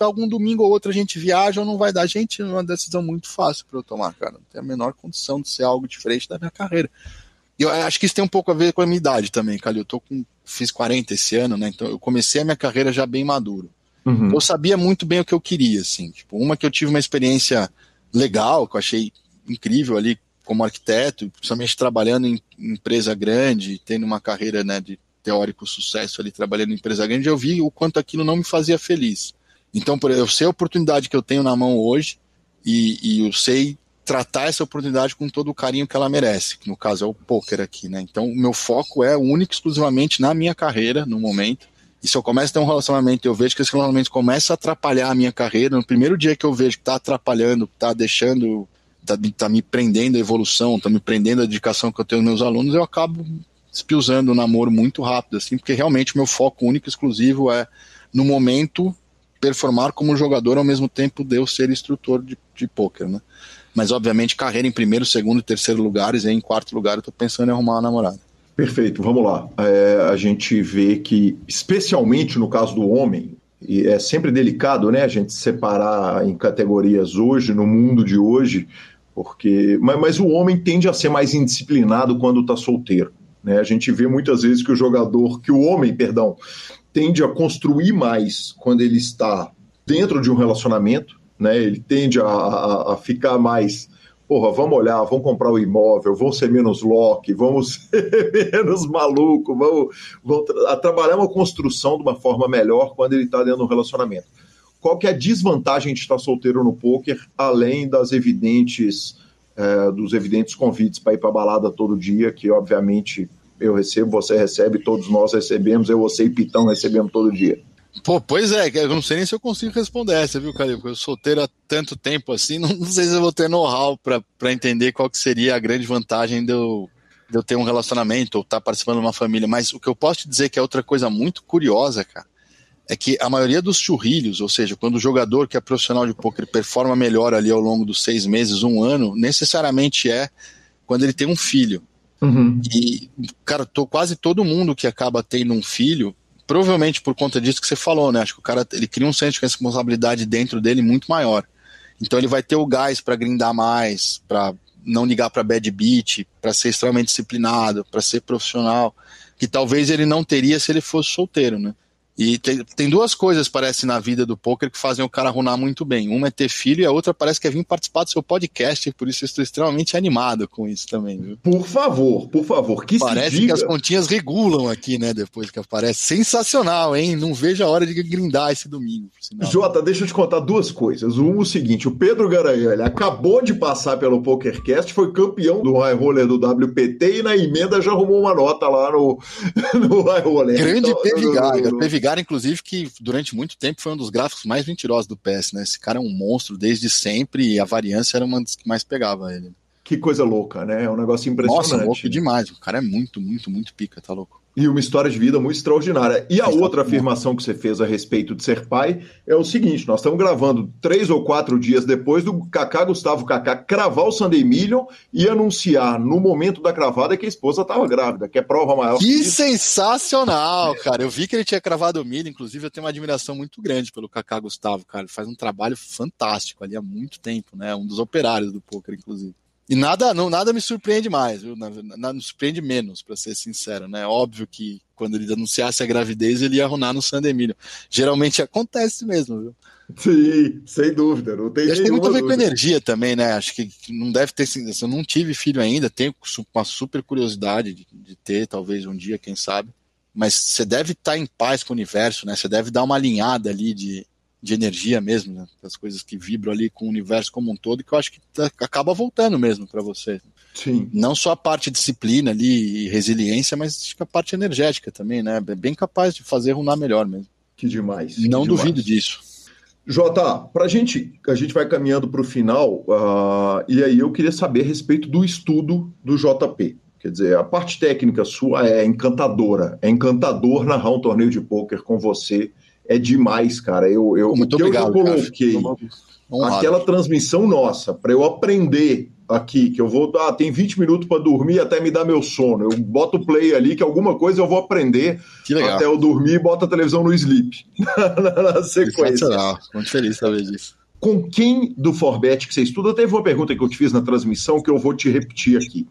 D: algum domingo ou outro a gente viaja ou não vai dar. Gente, é uma decisão muito fácil para eu tomar, cara. Não tem a menor condição de ser algo diferente da minha carreira. E eu acho que isso tem um pouco a ver com a minha idade também, cara. Eu tô com, fiz 40 esse ano, né? Então eu comecei a minha carreira já bem maduro. Uhum. Eu sabia muito bem o que eu queria, assim. Tipo, uma que eu tive uma experiência legal, que eu achei incrível ali como arquiteto, principalmente trabalhando em empresa grande, tendo uma carreira né, de teórico sucesso ali trabalhando em empresa grande, eu vi o quanto aquilo não me fazia feliz. Então, eu sei a oportunidade que eu tenho na mão hoje e, e eu sei tratar essa oportunidade com todo o carinho que ela merece, que no caso é o poker aqui, né? Então, o meu foco é único exclusivamente na minha carreira no momento. E se eu começo a ter um relacionamento, eu vejo que esse relacionamento começa a atrapalhar a minha carreira, no primeiro dia que eu vejo que está atrapalhando, está deixando tá, tá me prendendo a evolução, tá me prendendo a dedicação que eu tenho aos meus alunos, eu acabo espiusando o namoro muito rápido, assim, porque realmente o meu foco único e exclusivo é, no momento, performar como jogador ao mesmo tempo de eu ser instrutor de, de pôquer, né? Mas, obviamente, carreira em primeiro, segundo e terceiro lugares, e em quarto lugar eu tô pensando em arrumar uma namorada.
A: Perfeito, vamos lá. É, a gente vê que, especialmente no caso do homem, e é sempre delicado, né, a gente separar em categorias hoje, no mundo de hoje, porque mas, mas o homem tende a ser mais indisciplinado quando está solteiro. Né? A gente vê muitas vezes que o jogador, que o homem, perdão, tende a construir mais quando ele está dentro de um relacionamento, né? Ele tende a, a, a ficar mais porra, vamos olhar, vamos comprar o um imóvel, vamos ser menos lock, vamos <laughs> ser menos maluco, vamos, vamos tra trabalhar uma construção de uma forma melhor quando ele está dentro de um relacionamento. Qual que é a desvantagem de estar solteiro no poker, além das evidentes, é, dos evidentes convites para ir para balada todo dia, que obviamente eu recebo, você recebe, todos nós recebemos, eu, você e Pitão recebemos todo dia.
D: Pô, pois é, eu não sei nem se eu consigo responder essa, viu, Calil? Porque eu solteiro há tanto tempo assim, <laughs> não, sei se eu vou ter know-how para entender qual que seria a grande vantagem de eu, de eu ter um relacionamento ou estar tá participando de uma família. Mas o que eu posso te dizer que é outra coisa muito curiosa, cara, é que a maioria dos churrilhos, ou seja, quando o jogador que é profissional de poker performa melhor ali ao longo dos seis meses, um ano, necessariamente é quando ele tem um filho. Uhum. E, cara, tô, quase todo mundo que acaba tendo um filho, provavelmente por conta disso que você falou, né? Acho que o cara ele cria um senso de responsabilidade dentro dele muito maior. Então ele vai ter o gás para grindar mais, para não ligar para bad beat, para ser extremamente disciplinado, para ser profissional, que talvez ele não teria se ele fosse solteiro, né? E tem, tem duas coisas, parece, na vida do poker que fazem o cara runar muito bem. Uma é ter filho e a outra parece que é vir participar do seu podcast, por isso eu estou extremamente animado com isso também. Viu?
A: Por favor, por favor, que
D: Parece que as continhas regulam aqui, né, depois que aparece. Sensacional, hein? Não vejo a hora de grindar esse domingo.
A: Jota, deixa eu te contar duas coisas. Um, o seguinte, o Pedro Garanhão, ele acabou de passar pelo PokerCast, foi campeão do High Roller do WPT e na emenda já arrumou uma nota lá no, <laughs> no High Roller.
D: Grande então, P. Vigar, Edgar, inclusive, que durante muito tempo foi um dos gráficos mais mentirosos do PS, né? Esse cara é um monstro desde sempre e a variância era uma das que mais pegava ele.
A: Que coisa louca, né? É um negócio impressionante.
D: Nossa, louco demais. O cara é muito, muito, muito pica, tá louco.
A: E uma história de vida muito extraordinária. E a outra afirmação que você fez a respeito de ser pai é o seguinte: nós estamos gravando três ou quatro dias depois do Kaká Gustavo Kaká cravar o Sunday Million e anunciar no momento da cravada que a esposa estava grávida, que é prova maior.
D: Que, que sensacional, cara! Eu vi que ele tinha cravado o milho, inclusive eu tenho uma admiração muito grande pelo Kaká Gustavo, cara. Ele faz um trabalho fantástico ali há muito tempo, né? Um dos operários do poker, inclusive. E nada, não, nada me surpreende mais, viu? Nada me surpreende menos, para ser sincero, né? Óbvio que quando ele anunciasse a gravidez, ele ia runar no Sandemilho. Geralmente acontece mesmo, viu?
A: Sim, sem dúvida. Não tem
D: Acho tem muito a ver com energia também, né? Acho que não deve ter. Eu não tive filho ainda, tenho uma super curiosidade de, de ter, talvez um dia, quem sabe. Mas você deve estar em paz com o universo, né? Você deve dar uma alinhada ali de, de energia mesmo, né? as coisas que vibram ali com o universo como um todo, que eu acho que tá, acaba voltando mesmo para você.
A: Sim.
D: Não só a parte disciplina ali e resiliência, mas acho que a parte energética também, né? É bem capaz de fazer runar melhor mesmo.
A: Que demais. Que
D: Não
A: demais.
D: duvido disso.
A: Jota, para gente, a gente vai caminhando para o final, uh, e aí eu queria saber a respeito do estudo do JP. Quer dizer, a parte técnica sua é encantadora. É encantador narrar um torneio de pôquer com você é demais, cara. Eu, eu,
D: Muito obrigado,
A: eu já coloquei, aquela transmissão nossa, para eu aprender aqui, que eu vou, ah, tem 20 minutos para dormir até me dar meu sono. Eu boto o play ali, que alguma coisa eu vou aprender até eu dormir e boto a televisão no sleep. <laughs> na sequência.
D: Muito feliz saber disso.
A: Com quem do Forbet que você estuda? Teve uma pergunta que eu te fiz na transmissão que eu vou te repetir aqui.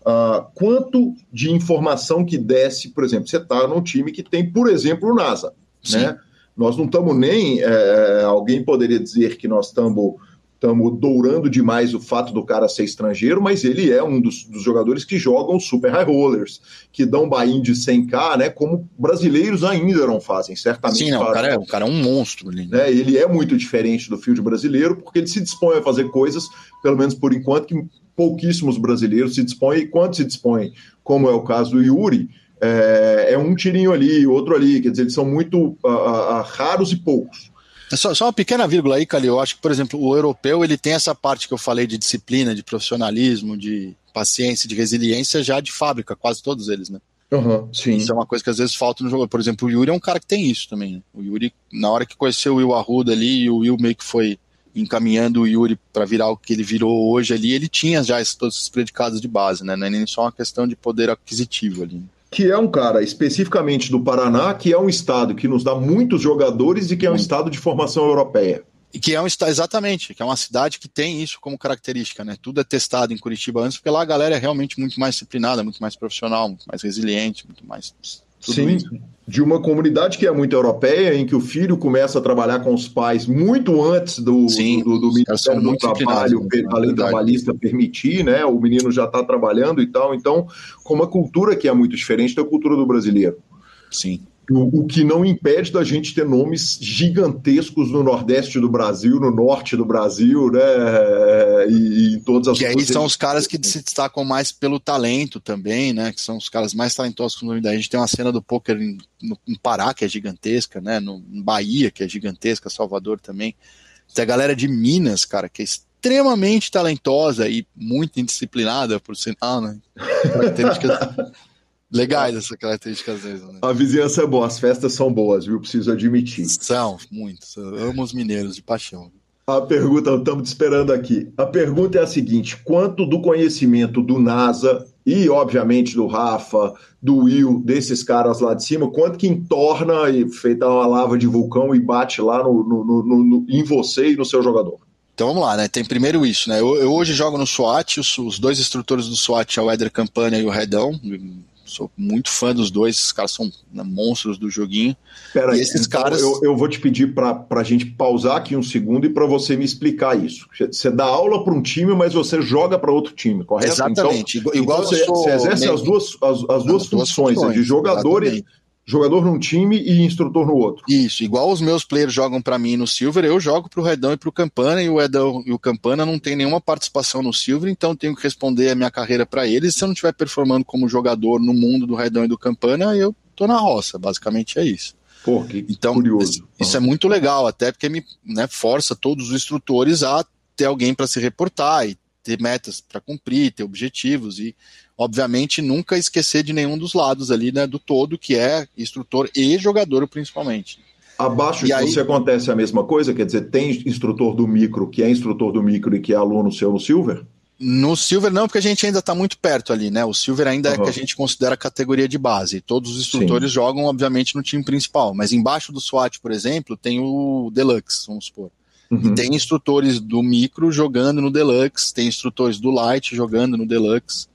A: Uh, quanto de informação que desce, por exemplo, você está num time que tem, por exemplo, o NASA, Sim. né? Nós não estamos nem. É, alguém poderia dizer que nós estamos estamos dourando demais o fato do cara ser estrangeiro, mas ele é um dos, dos jogadores que jogam super high rollers, que dão buy-in de 100k, né? Como brasileiros ainda não fazem, certamente.
D: Sim, não, o, cara é, o cara é um monstro ali.
A: Né? Ele é muito diferente do field brasileiro, porque ele se dispõe a fazer coisas, pelo menos por enquanto, que pouquíssimos brasileiros se dispõem, e quando se dispõem, como é o caso do Yuri, é, é um tirinho ali, outro ali, quer dizer, eles são muito uh, uh, raros e poucos.
D: É só, só, uma pequena vírgula aí, Calil. Eu acho que, por exemplo, o europeu ele tem essa parte que eu falei de disciplina, de profissionalismo, de paciência, de resiliência já de fábrica, quase todos eles, né?
A: Uhum, sim.
D: Isso é uma coisa que às vezes falta no jogo. Por exemplo, o Yuri é um cara que tem isso também. Né? O Yuri, na hora que conheceu o Will Arruda ali, e o Will meio que foi encaminhando o Yuri para virar o que ele virou hoje ali, ele tinha já esses, todos esses predicados de base, né? Não é nem só uma questão de poder aquisitivo ali
A: que é um cara especificamente do Paraná, que é um estado que nos dá muitos jogadores e que é um estado de formação europeia.
D: E que é um estado, exatamente, que é uma cidade que tem isso como característica, né? Tudo é testado em Curitiba antes, porque lá a galera é realmente muito mais disciplinada, muito mais profissional, muito mais resiliente, muito mais
A: Sim, isso de uma comunidade que é muito europeia, em que o filho começa a trabalhar com os pais muito antes do,
D: Sim,
A: do, do Ministério do Trabalho, né? a lei trabalhista permitir, né? O menino já está trabalhando e tal. Então, com uma cultura que é muito diferente da cultura do brasileiro.
D: Sim.
A: O, o, que não impede da gente ter nomes gigantescos no Nordeste do Brasil, no Norte do Brasil, né? E, em todas as
D: Que aí são os caras que se destacam mais pelo talento também, né? Que são os caras mais talentosos que A gente tem uma cena do poker em, no, em Pará, que é gigantesca, né? No, em Bahia, que é gigantesca, Salvador também. Tem a galera de Minas, cara, que é extremamente talentosa e muito indisciplinada, por sinal, né? <laughs> legais essa característica às vezes. Né?
A: A vizinhança é boa, as festas são boas, viu? Preciso admitir.
D: São, muito. amo os mineiros de paixão.
A: A pergunta, estamos te esperando aqui. A pergunta é a seguinte: quanto do conhecimento do NASA e, obviamente, do Rafa, do Will, desses caras lá de cima, quanto que entorna e feita uma lava de vulcão e bate lá no, no, no, no em você e no seu jogador?
D: Então vamos lá, né? Tem primeiro isso, né? Eu, eu hoje jogo no SWAT, os, os, dois instrutores do SWAT é o Eder Campania e o Redão, Sou muito fã dos dois, esses caras são né, monstros do joguinho.
A: Pera aí, esses então caras. Eu, eu, vou te pedir para a gente pausar aqui um segundo e para você me explicar isso. Você dá aula para um time, mas você joga para outro time, correto?
D: Exatamente.
A: Então, igual então você, você exerce meio... as duas, as, as duas funções, funções, de jogador exatamente. Jogador num time e instrutor no outro.
D: Isso, igual os meus players jogam para mim no Silver, eu jogo pro Redão e pro Campana, e o Redão e o Campana não tem nenhuma participação no Silver, então tenho que responder a minha carreira para eles. Se eu não estiver performando como jogador no mundo do Redão e do Campana, eu tô na roça, basicamente é isso.
A: Pô, que então, curioso.
D: Isso é muito legal, até porque me né, força todos os instrutores a ter alguém para se reportar e ter metas para cumprir, ter objetivos e obviamente nunca esquecer de nenhum dos lados ali, né, do todo, que é instrutor e jogador principalmente.
A: Abaixo e de aí... você acontece a mesma coisa? Quer dizer, tem instrutor do micro que é instrutor do micro e que é aluno seu no Silver?
D: No Silver não, porque a gente ainda está muito perto ali, né? O Silver ainda uhum. é que a gente considera categoria de base. Todos os instrutores Sim. jogam, obviamente, no time principal. Mas embaixo do SWAT, por exemplo, tem o Deluxe, vamos supor. Uhum. tem instrutores do micro jogando no Deluxe, tem instrutores do Light jogando no Deluxe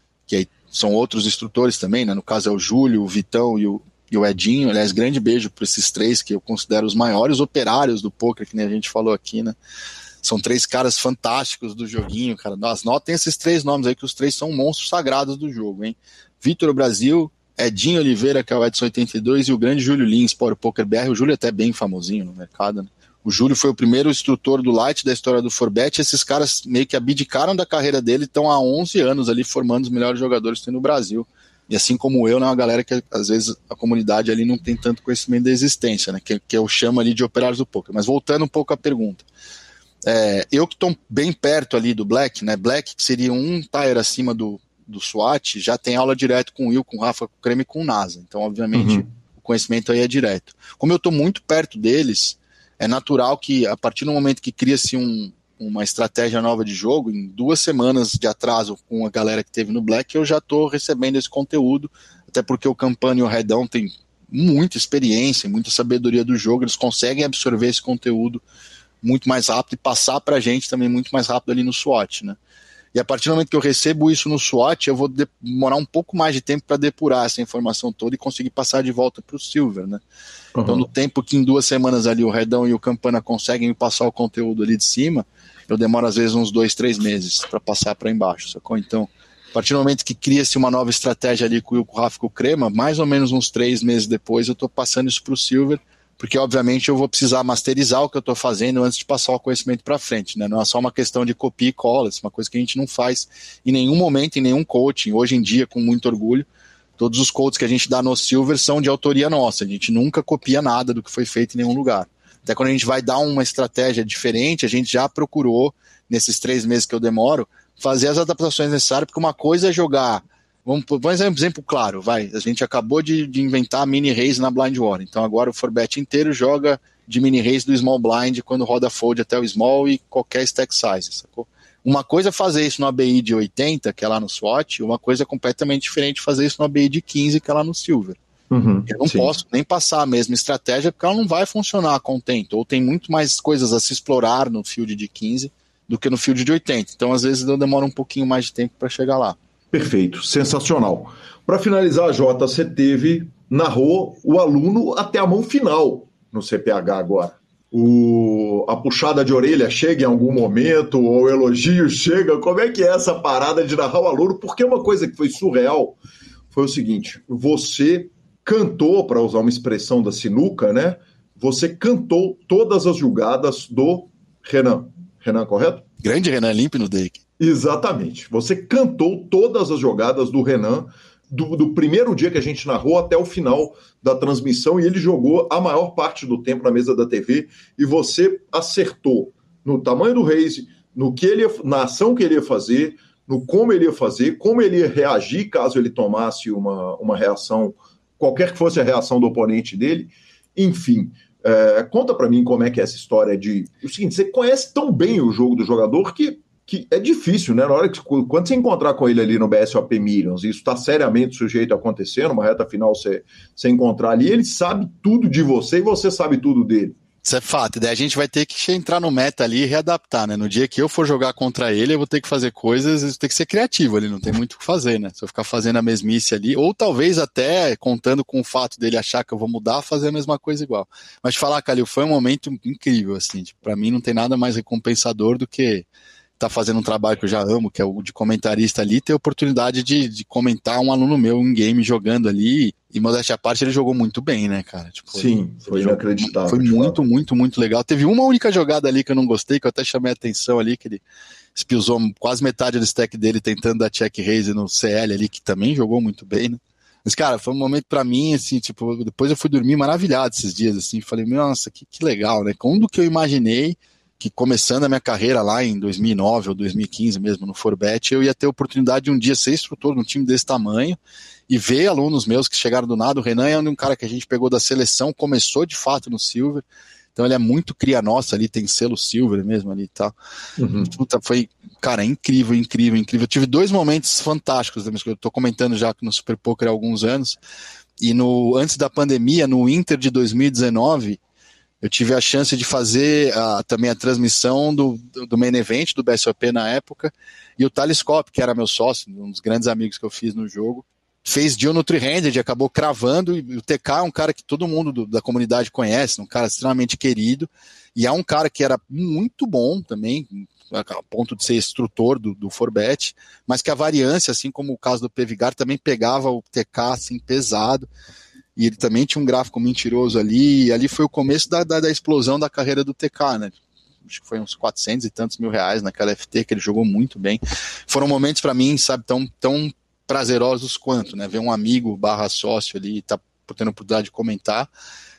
D: são outros instrutores também, né? No caso é o Júlio, o Vitão e o, e o Edinho. Aliás, grande beijo para esses três que eu considero os maiores operários do poker, que nem a gente falou aqui, né? São três caras fantásticos do joguinho, cara. Nós notem esses três nomes aí, que os três são monstros sagrados do jogo, hein? Vitor Brasil, Edinho Oliveira, que é o Edson 82, e o grande Júlio Lins, o Poker BR. O Júlio é até bem famosinho no mercado, né? O Júlio foi o primeiro instrutor do Light da história do Forbet. Esses caras meio que abdicaram da carreira dele, estão há 11 anos ali formando os melhores jogadores que tem no Brasil. E assim como eu, né, uma galera que às vezes a comunidade ali não tem tanto conhecimento da existência, né, que, que eu chamo ali de operários do poker. Mas voltando um pouco à pergunta. É, eu que estou bem perto ali do Black, né, Black que seria um tire acima do, do SWAT, já tem aula direto com o Will, com o Rafa, com o Creme e com o NASA. Então, obviamente, uhum. o conhecimento aí é direto. Como eu estou muito perto deles, é natural que a partir do momento que cria-se um, uma estratégia nova de jogo, em duas semanas de atraso com a galera que teve no Black, eu já estou recebendo esse conteúdo, até porque o Campana e o Redão têm muita experiência, muita sabedoria do jogo, eles conseguem absorver esse conteúdo muito mais rápido e passar para a gente também muito mais rápido ali no SWOT, né? E a partir do momento que eu recebo isso no SWOT, eu vou demorar um pouco mais de tempo para depurar essa informação toda e conseguir passar de volta para o Silver, né? Uhum. Então, no tempo que em duas semanas ali o Redão e o Campana conseguem passar o conteúdo ali de cima, eu demoro às vezes uns dois, três meses para passar para embaixo, sacou? Então, a partir do momento que cria-se uma nova estratégia ali com o Rafa com o Crema, mais ou menos uns três meses depois eu estou passando isso para o Silver porque obviamente eu vou precisar masterizar o que eu estou fazendo antes de passar o conhecimento para frente, né? Não é só uma questão de copia e cola, isso é uma coisa que a gente não faz em nenhum momento, em nenhum coaching. Hoje em dia, com muito orgulho, todos os codes que a gente dá no Silver são de autoria nossa. A gente nunca copia nada do que foi feito em nenhum lugar. Até quando a gente vai dar uma estratégia diferente, a gente já procurou, nesses três meses que eu demoro, fazer as adaptações necessárias, porque uma coisa é jogar Vamos, vamos um exemplo claro, vai. A gente acabou de, de inventar mini raise na Blind War. Então agora o Forbet inteiro joga de mini raise do small blind quando roda fold até o small e qualquer stack size, sacou? Uma coisa é fazer isso no ABI de 80, que é lá no SWAT, uma coisa é completamente diferente fazer isso no ABI de 15, que é lá no Silver. Uhum, eu não sim. posso nem passar a mesma estratégia porque ela não vai funcionar contento. Ou tem muito mais coisas a se explorar no field de 15 do que no field de 80. Então, às vezes, eu demoro um pouquinho mais de tempo para chegar lá.
A: Perfeito, sensacional. Para finalizar, Jota, você teve narrou o aluno até a mão final no CPH agora. O, a puxada de orelha chega em algum momento, ou o elogio chega. Como é que é essa parada de narrar o aluno? Porque uma coisa que foi surreal foi o seguinte: você cantou, para usar uma expressão da sinuca, né? Você cantou todas as julgadas do Renan. Renan, correto?
D: Grande Renan Limpe no Dake.
A: Exatamente. Você cantou todas as jogadas do Renan do, do, primeiro dia que a gente narrou até o final da transmissão e ele jogou a maior parte do tempo na mesa da TV e você acertou no tamanho do raise, no que ele na ação que ele ia fazer, no como ele ia fazer, como ele ia reagir caso ele tomasse uma, uma reação, qualquer que fosse a reação do oponente dele. Enfim, é, conta para mim como é que é essa história de. O seguinte, você conhece tão bem o jogo do jogador que que é difícil, né? Na hora que quando você encontrar com ele ali no BSOP Millions, isso está seriamente sujeito a acontecer, numa reta final você, você encontrar ali, ele sabe tudo de você e você sabe tudo dele.
D: Isso é fato, daí a gente vai ter que entrar no meta ali e readaptar, né? No dia que eu for jogar contra ele, eu vou ter que fazer coisas, eu ter que ser criativo ali, não tem muito o que fazer, né? Se eu ficar fazendo a mesmice ali, ou talvez até contando com o fato dele achar que eu vou mudar, fazer a mesma coisa igual. Mas falar, Calil, foi um momento incrível, assim, tipo, para mim não tem nada mais recompensador do que tá fazendo um trabalho que eu já amo, que é o de comentarista ali, ter a oportunidade de, de comentar um aluno meu em game jogando ali. E modéstia à parte, ele jogou muito bem, né, cara?
A: Tipo, Sim, foi inacreditável.
D: Foi muito, fato. muito, muito legal. Teve uma única jogada ali que eu não gostei, que eu até chamei a atenção ali, que ele espiusou quase metade do stack dele tentando dar check raise no CL ali, que também jogou muito bem, né? Mas, cara, foi um momento para mim, assim, tipo, depois eu fui dormir maravilhado esses dias, assim, falei, nossa, que, que legal, né? Quando que eu imaginei que começando a minha carreira lá em 2009 ou 2015 mesmo no Forbet, eu ia ter a oportunidade de um dia ser instrutor num time desse tamanho e ver alunos meus que chegaram do nada. O Renan é um cara que a gente pegou da seleção, começou de fato no Silver, então ele é muito cria nossa ali, tem selo Silver mesmo ali e tal. Uhum. Puta, foi, cara, incrível, incrível, incrível. Eu tive dois momentos fantásticos, eu tô comentando já no Super Poker há alguns anos, e no antes da pandemia, no Inter de 2019, eu tive a chance de fazer a, também a transmissão do, do, main event do BSOP na época, e o Taliscope, que era meu sócio, um dos grandes amigos que eu fiz no jogo, fez deal no Three-Handed, acabou cravando, e o TK é um cara que todo mundo do, da comunidade conhece, um cara extremamente querido, e é um cara que era muito bom também, a ponto de ser instrutor do, do Forbet, mas que a variância, assim como o caso do Pevigar, também pegava o TK assim pesado, e ele também tinha um gráfico mentiroso ali, e ali foi o começo da, da, da explosão da carreira do TK, né? Acho que foi uns 400 e tantos mil reais naquela FT, que ele jogou muito bem. Foram momentos para mim, sabe, tão, tão prazerosos quanto, né? Ver um amigo barra sócio ali, tá tendo a oportunidade de comentar,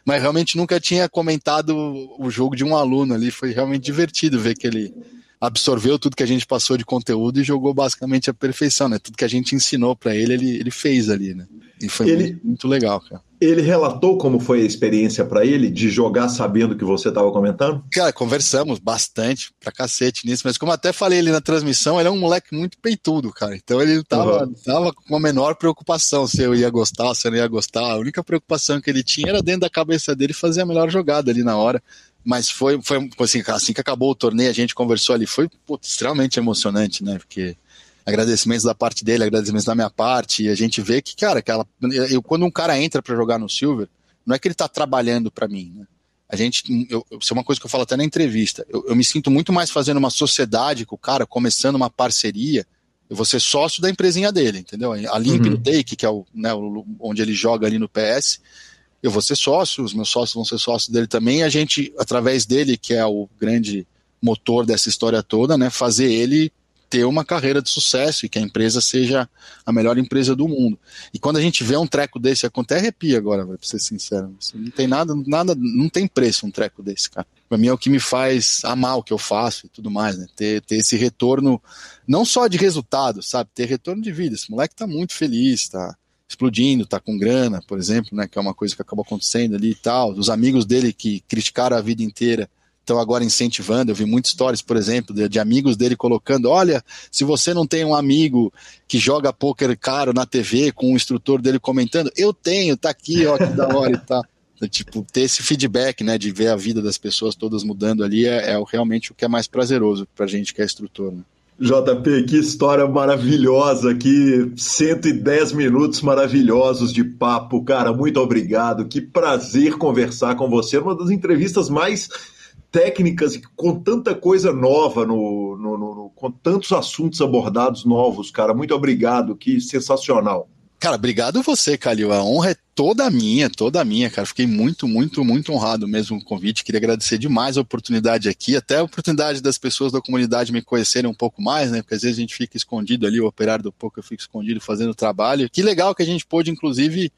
D: mas realmente nunca tinha comentado o jogo de um aluno ali, foi realmente divertido ver que ele absorveu tudo que a gente passou de conteúdo e jogou basicamente a perfeição, né? Tudo que a gente ensinou para ele, ele, ele fez ali, né? E foi ele, muito, muito, legal, cara.
A: Ele relatou como foi a experiência para ele de jogar sabendo que você estava comentando?
D: Cara, conversamos bastante pra cacete nisso, mas como até falei ali na transmissão, ele é um moleque muito peitudo, cara. Então ele tava, uhum. tava com a menor preocupação se eu ia gostar, se eu não ia gostar. A única preocupação que ele tinha era dentro da cabeça dele fazer a melhor jogada ali na hora mas foi, foi assim, assim que acabou o torneio, a gente conversou ali, foi putz, extremamente emocionante, né? Porque agradecimentos da parte dele, agradecimentos da minha parte, e a gente vê que, cara, aquela, eu, quando um cara entra para jogar no Silver, não é que ele tá trabalhando para mim, né? A gente, eu, isso é uma coisa que eu falo até na entrevista, eu, eu me sinto muito mais fazendo uma sociedade com o cara, começando uma parceria, eu vou ser sócio da empresinha dele, entendeu? A Limp uhum. Take, que é o, né, o, onde ele joga ali no PS, eu vou ser sócio, os meus sócios vão ser sócios dele também, a gente, através dele, que é o grande motor dessa história toda, né, fazer ele ter uma carreira de sucesso e que a empresa seja a melhor empresa do mundo. E quando a gente vê um treco desse, até arrepia agora, pra ser sincero. Não tem nada, nada, não tem preço um treco desse, cara. Pra mim é o que me faz amar o que eu faço e tudo mais, né? Ter, ter esse retorno, não só de resultado, sabe? Ter retorno de vida. Esse moleque tá muito feliz, tá? Explodindo, tá com grana, por exemplo, né, que é uma coisa que acabou acontecendo ali e tal. Os amigos dele que criticaram a vida inteira estão agora incentivando. Eu vi muitas histórias, por exemplo, de, de, amigos dele colocando: olha, se você não tem um amigo que joga poker caro na TV com o instrutor dele comentando, eu tenho, tá aqui, ó, que da hora e tal. <laughs> Então, tipo, ter esse feedback, né, de ver a vida das pessoas todas mudando ali é, é realmente o que é mais prazeroso pra gente que é instrutor, né?
A: JP, que história maravilhosa que 110 minutos maravilhosos de papo, cara, muito obrigado, que prazer conversar com você, uma das entrevistas mais técnicas com tanta coisa nova, no, no, no, com tantos assuntos abordados novos, cara, muito obrigado, que sensacional.
D: Cara, obrigado você, Calil. A honra é toda minha, toda minha, cara. Fiquei muito, muito, muito honrado mesmo com o convite. Queria agradecer demais a oportunidade aqui, até a oportunidade das pessoas da comunidade me conhecerem um pouco mais, né? Porque às vezes a gente fica escondido ali, o operário do pouco eu fico escondido fazendo trabalho. Que legal que a gente pôde, inclusive,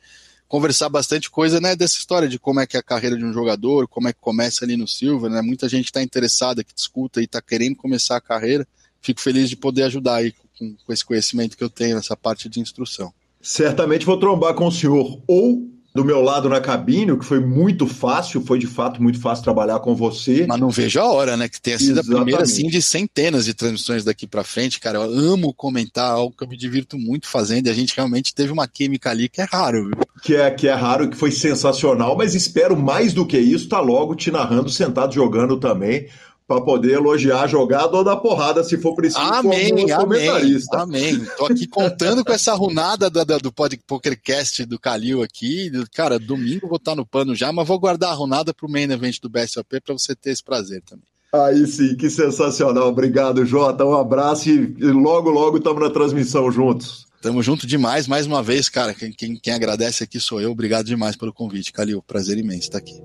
D: conversar bastante coisa, né, dessa história de como é que é a carreira de um jogador, como é que começa ali no Silva, né? Muita gente está interessada, que discuta e está querendo começar a carreira. Fico feliz de poder ajudar aí com, com esse conhecimento que eu tenho nessa parte de instrução.
A: Certamente vou trombar com o senhor ou do meu lado na cabine, o que foi muito fácil, foi de fato muito fácil trabalhar com você.
D: Mas não vejo a hora, né? Que tenha sido Exatamente. a primeira assim, de centenas de transmissões daqui para frente, cara. Eu amo comentar, algo que eu me divirto muito fazendo, e a gente realmente teve uma química ali que é raro, viu?
A: Que é, que é raro, que foi sensacional, mas espero mais do que isso, tá logo te narrando, sentado jogando também para poder elogiar a jogada ou dar porrada se for preciso.
D: Amém, amém, amém. Tô aqui contando com essa runada do, do, do PokerCast do Calil aqui. Cara, domingo vou estar no pano já, mas vou guardar a runada para o main event do BSOP para você ter esse prazer também.
A: Aí sim, que sensacional. Obrigado, Jota. Um abraço e logo, logo estamos na transmissão juntos.
D: Tamo junto demais, mais uma vez, cara. Quem, quem, quem agradece aqui sou eu. Obrigado demais pelo convite, Calil. Prazer imenso estar aqui.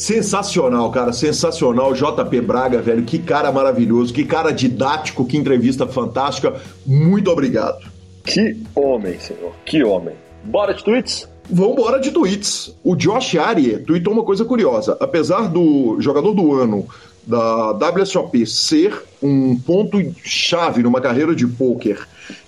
A: Sensacional, cara, sensacional. JP Braga, velho, que cara maravilhoso, que cara didático, que entrevista fantástica. Muito obrigado.
B: Que homem, senhor, que homem. Bora de tweets?
A: Vamos embora de tweets. O Josh Arias tweetou uma coisa curiosa. Apesar do jogador do ano da WSOP ser um ponto-chave numa carreira de pôquer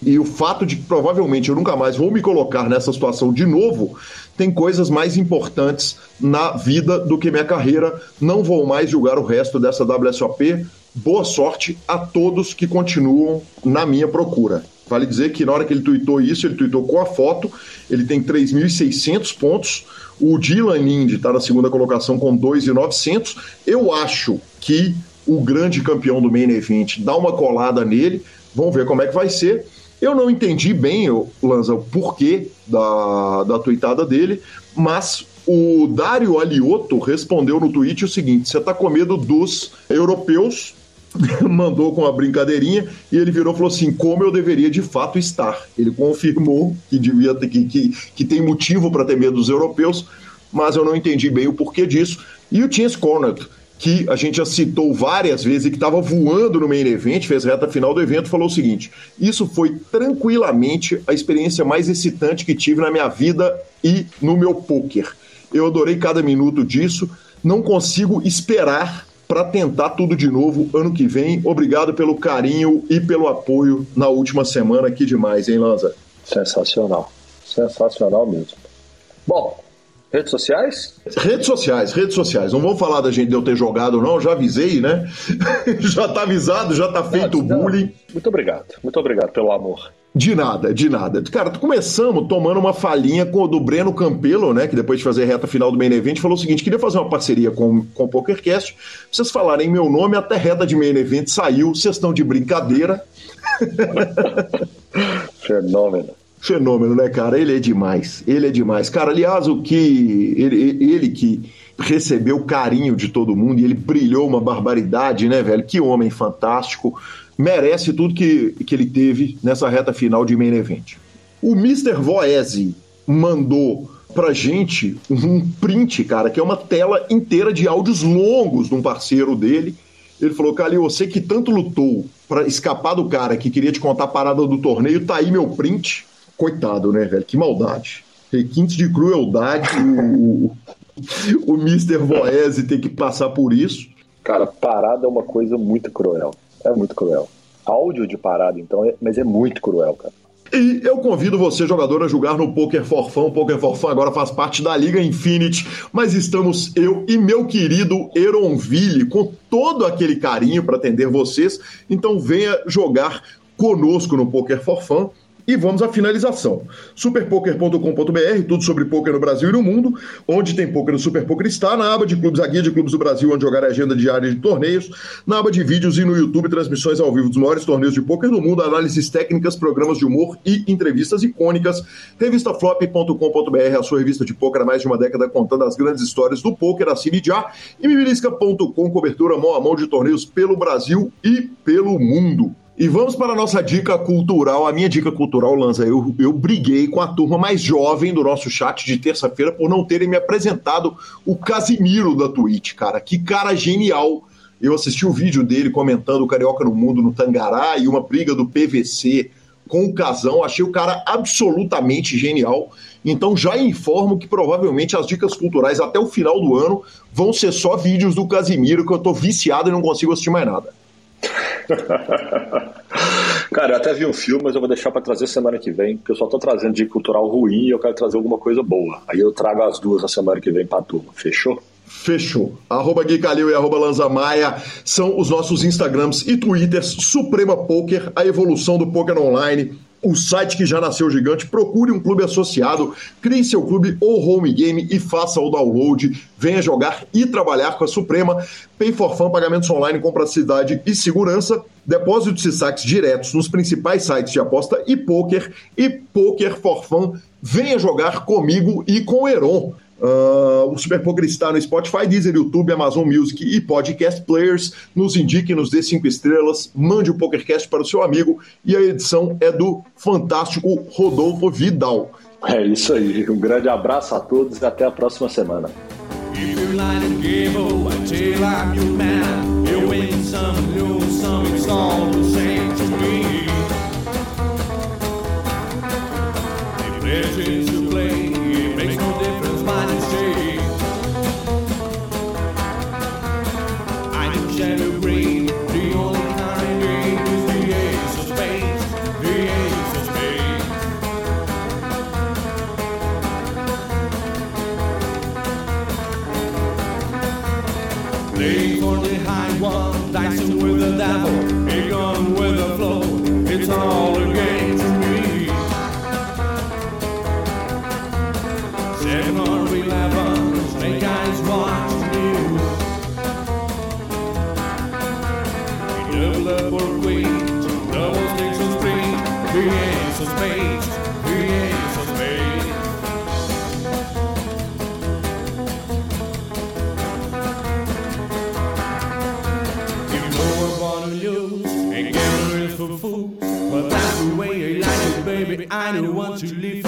A: e o fato de que provavelmente eu nunca mais vou me colocar nessa situação de novo, tem coisas mais importantes na vida do que minha carreira. Não vou mais julgar o resto dessa WSOP. Boa sorte a todos que continuam na minha procura. Vale dizer que na hora que ele tweetou isso, ele tweetou com a foto, ele tem 3.600 pontos. O Dylan Lind está na segunda colocação com 2.900. Eu acho que o grande campeão do Main Event dá uma colada nele. Vamos ver como é que vai ser. Eu não entendi bem, Lanza, o porquê da, da tweetada dele, mas o Dário Alioto respondeu no tweet o seguinte: você tá com medo dos europeus? <laughs> Mandou com uma brincadeirinha e ele virou e falou assim: como eu deveria de fato estar. Ele confirmou que devia ter, que, que, que tem motivo para ter medo dos europeus, mas eu não entendi bem o porquê disso. E o Chance Cornett que a gente já citou várias vezes e que estava voando no main event, fez reta final do evento, falou o seguinte: Isso foi tranquilamente a experiência mais excitante que tive na minha vida e no meu poker. Eu adorei cada minuto disso, não consigo esperar para tentar tudo de novo ano que vem. Obrigado pelo carinho e pelo apoio na última semana, que demais, hein, Lanza?
B: Sensacional, sensacional mesmo. Bom, Redes sociais?
A: Redes sociais, redes sociais. Não vamos falar da gente de eu ter jogado, não. Já avisei, né? <laughs> já tá avisado, já tá feito o bullying.
B: Muito obrigado, muito obrigado pelo amor.
A: De nada, de nada. Cara, começamos tomando uma falinha com o do Breno Campelo, né? Que depois de fazer a reta final do main event, falou o seguinte: queria fazer uma parceria com, com o PokerCast. Vocês falarem meu nome, até reta de main event saiu. Vocês estão de brincadeira. <laughs>
B: Fenômeno.
A: Fenômeno, né, cara? Ele é demais. Ele é demais. Cara, aliás, o que. Ele, ele que recebeu o carinho de todo mundo e ele brilhou uma barbaridade, né, velho? Que homem fantástico. Merece tudo que, que ele teve nessa reta final de main event. O Mr. Voese mandou pra gente um print, cara, que é uma tela inteira de áudios longos de um parceiro dele. Ele falou, Calil, você que tanto lutou para escapar do cara que queria te contar a parada do torneio, tá aí meu print coitado, né, velho? Que maldade. Requintes de crueldade, o, o Mr. Voese ter que passar por isso.
B: Cara, parada é uma coisa muito cruel. É muito cruel. Áudio de parada, então, é, mas é muito cruel, cara.
A: E eu convido você, jogador, a jogar no Poker for Fun. O Poker for Fun agora faz parte da Liga Infinity, mas estamos eu e meu querido Eronville com todo aquele carinho para atender vocês. Então venha jogar conosco no Poker for Fun E vamos à finalização. Superpoker.com.br, tudo sobre poker no Brasil e no mundo. Onde tem poker, no Super Poker está. Na aba de clubes, a guia de clubes do Brasil, onde jogar a agenda diária de torneios. Na aba de vídeos e no YouTube, transmissões ao vivo dos maiores torneios de poker do mundo, análises técnicas, programas de humor e entrevistas icônicas. Revistaflop.com.br, a sua revista de poker há mais de uma década, contando as grandes histórias do poker. Assine já. E Mibilisca.com, cobertura mão a mão de torneios pelo Brasil e pelo mundo. E vamos para a nossa dica cultural. A minha dica cultural, Lanza, eu, eu briguei com a turma mais jovem do nosso chat de terça-feira por não terem me apresentado o Casimiro da Twitch, cara. Que cara genial. Eu assisti o vídeo dele comentando o Carioca no Mundo no Tangará e uma briga do PVC com o Casão. Achei o cara absolutamente genial. Então já informo que provavelmente as dicas culturais até o final do ano vão ser só vídeos do Casimiro, que eu tô viciado e não consigo assistir mais nada. <laughs>
E: Cara, eu até vi um filme, mas eu vou deixar para trazer semana que vem, porque eu só tô trazendo de cultural ruim e eu quero trazer alguma coisa boa. Aí eu trago as duas na semana que vem pra turma. Fechou?
A: Fechou. Arroba Gui Calil e arroba Lanza Maia são os nossos Instagrams e Twitters Suprema Poker, a evolução do poker online o site que já nasceu gigante, procure um clube associado, crie seu clube ou home game e faça o download. Venha jogar e trabalhar com a Suprema. Pay for Fun, pagamentos online com praticidade e segurança. Depósitos e saques diretos nos principais sites de aposta e poker. E Poker for Fun. Venha jogar comigo e com o Heron. Uh, o Super Poker está no Spotify, Deezer, YouTube, Amazon Music e Podcast Players. Nos indique, nos dê cinco estrelas, mande o PokerCast para o seu amigo e a edição é do fantástico Rodolfo Vidal.
E: É isso aí. Um grande abraço a todos e até a próxima semana. down, it gone with the flow. It's all in. I don't want to live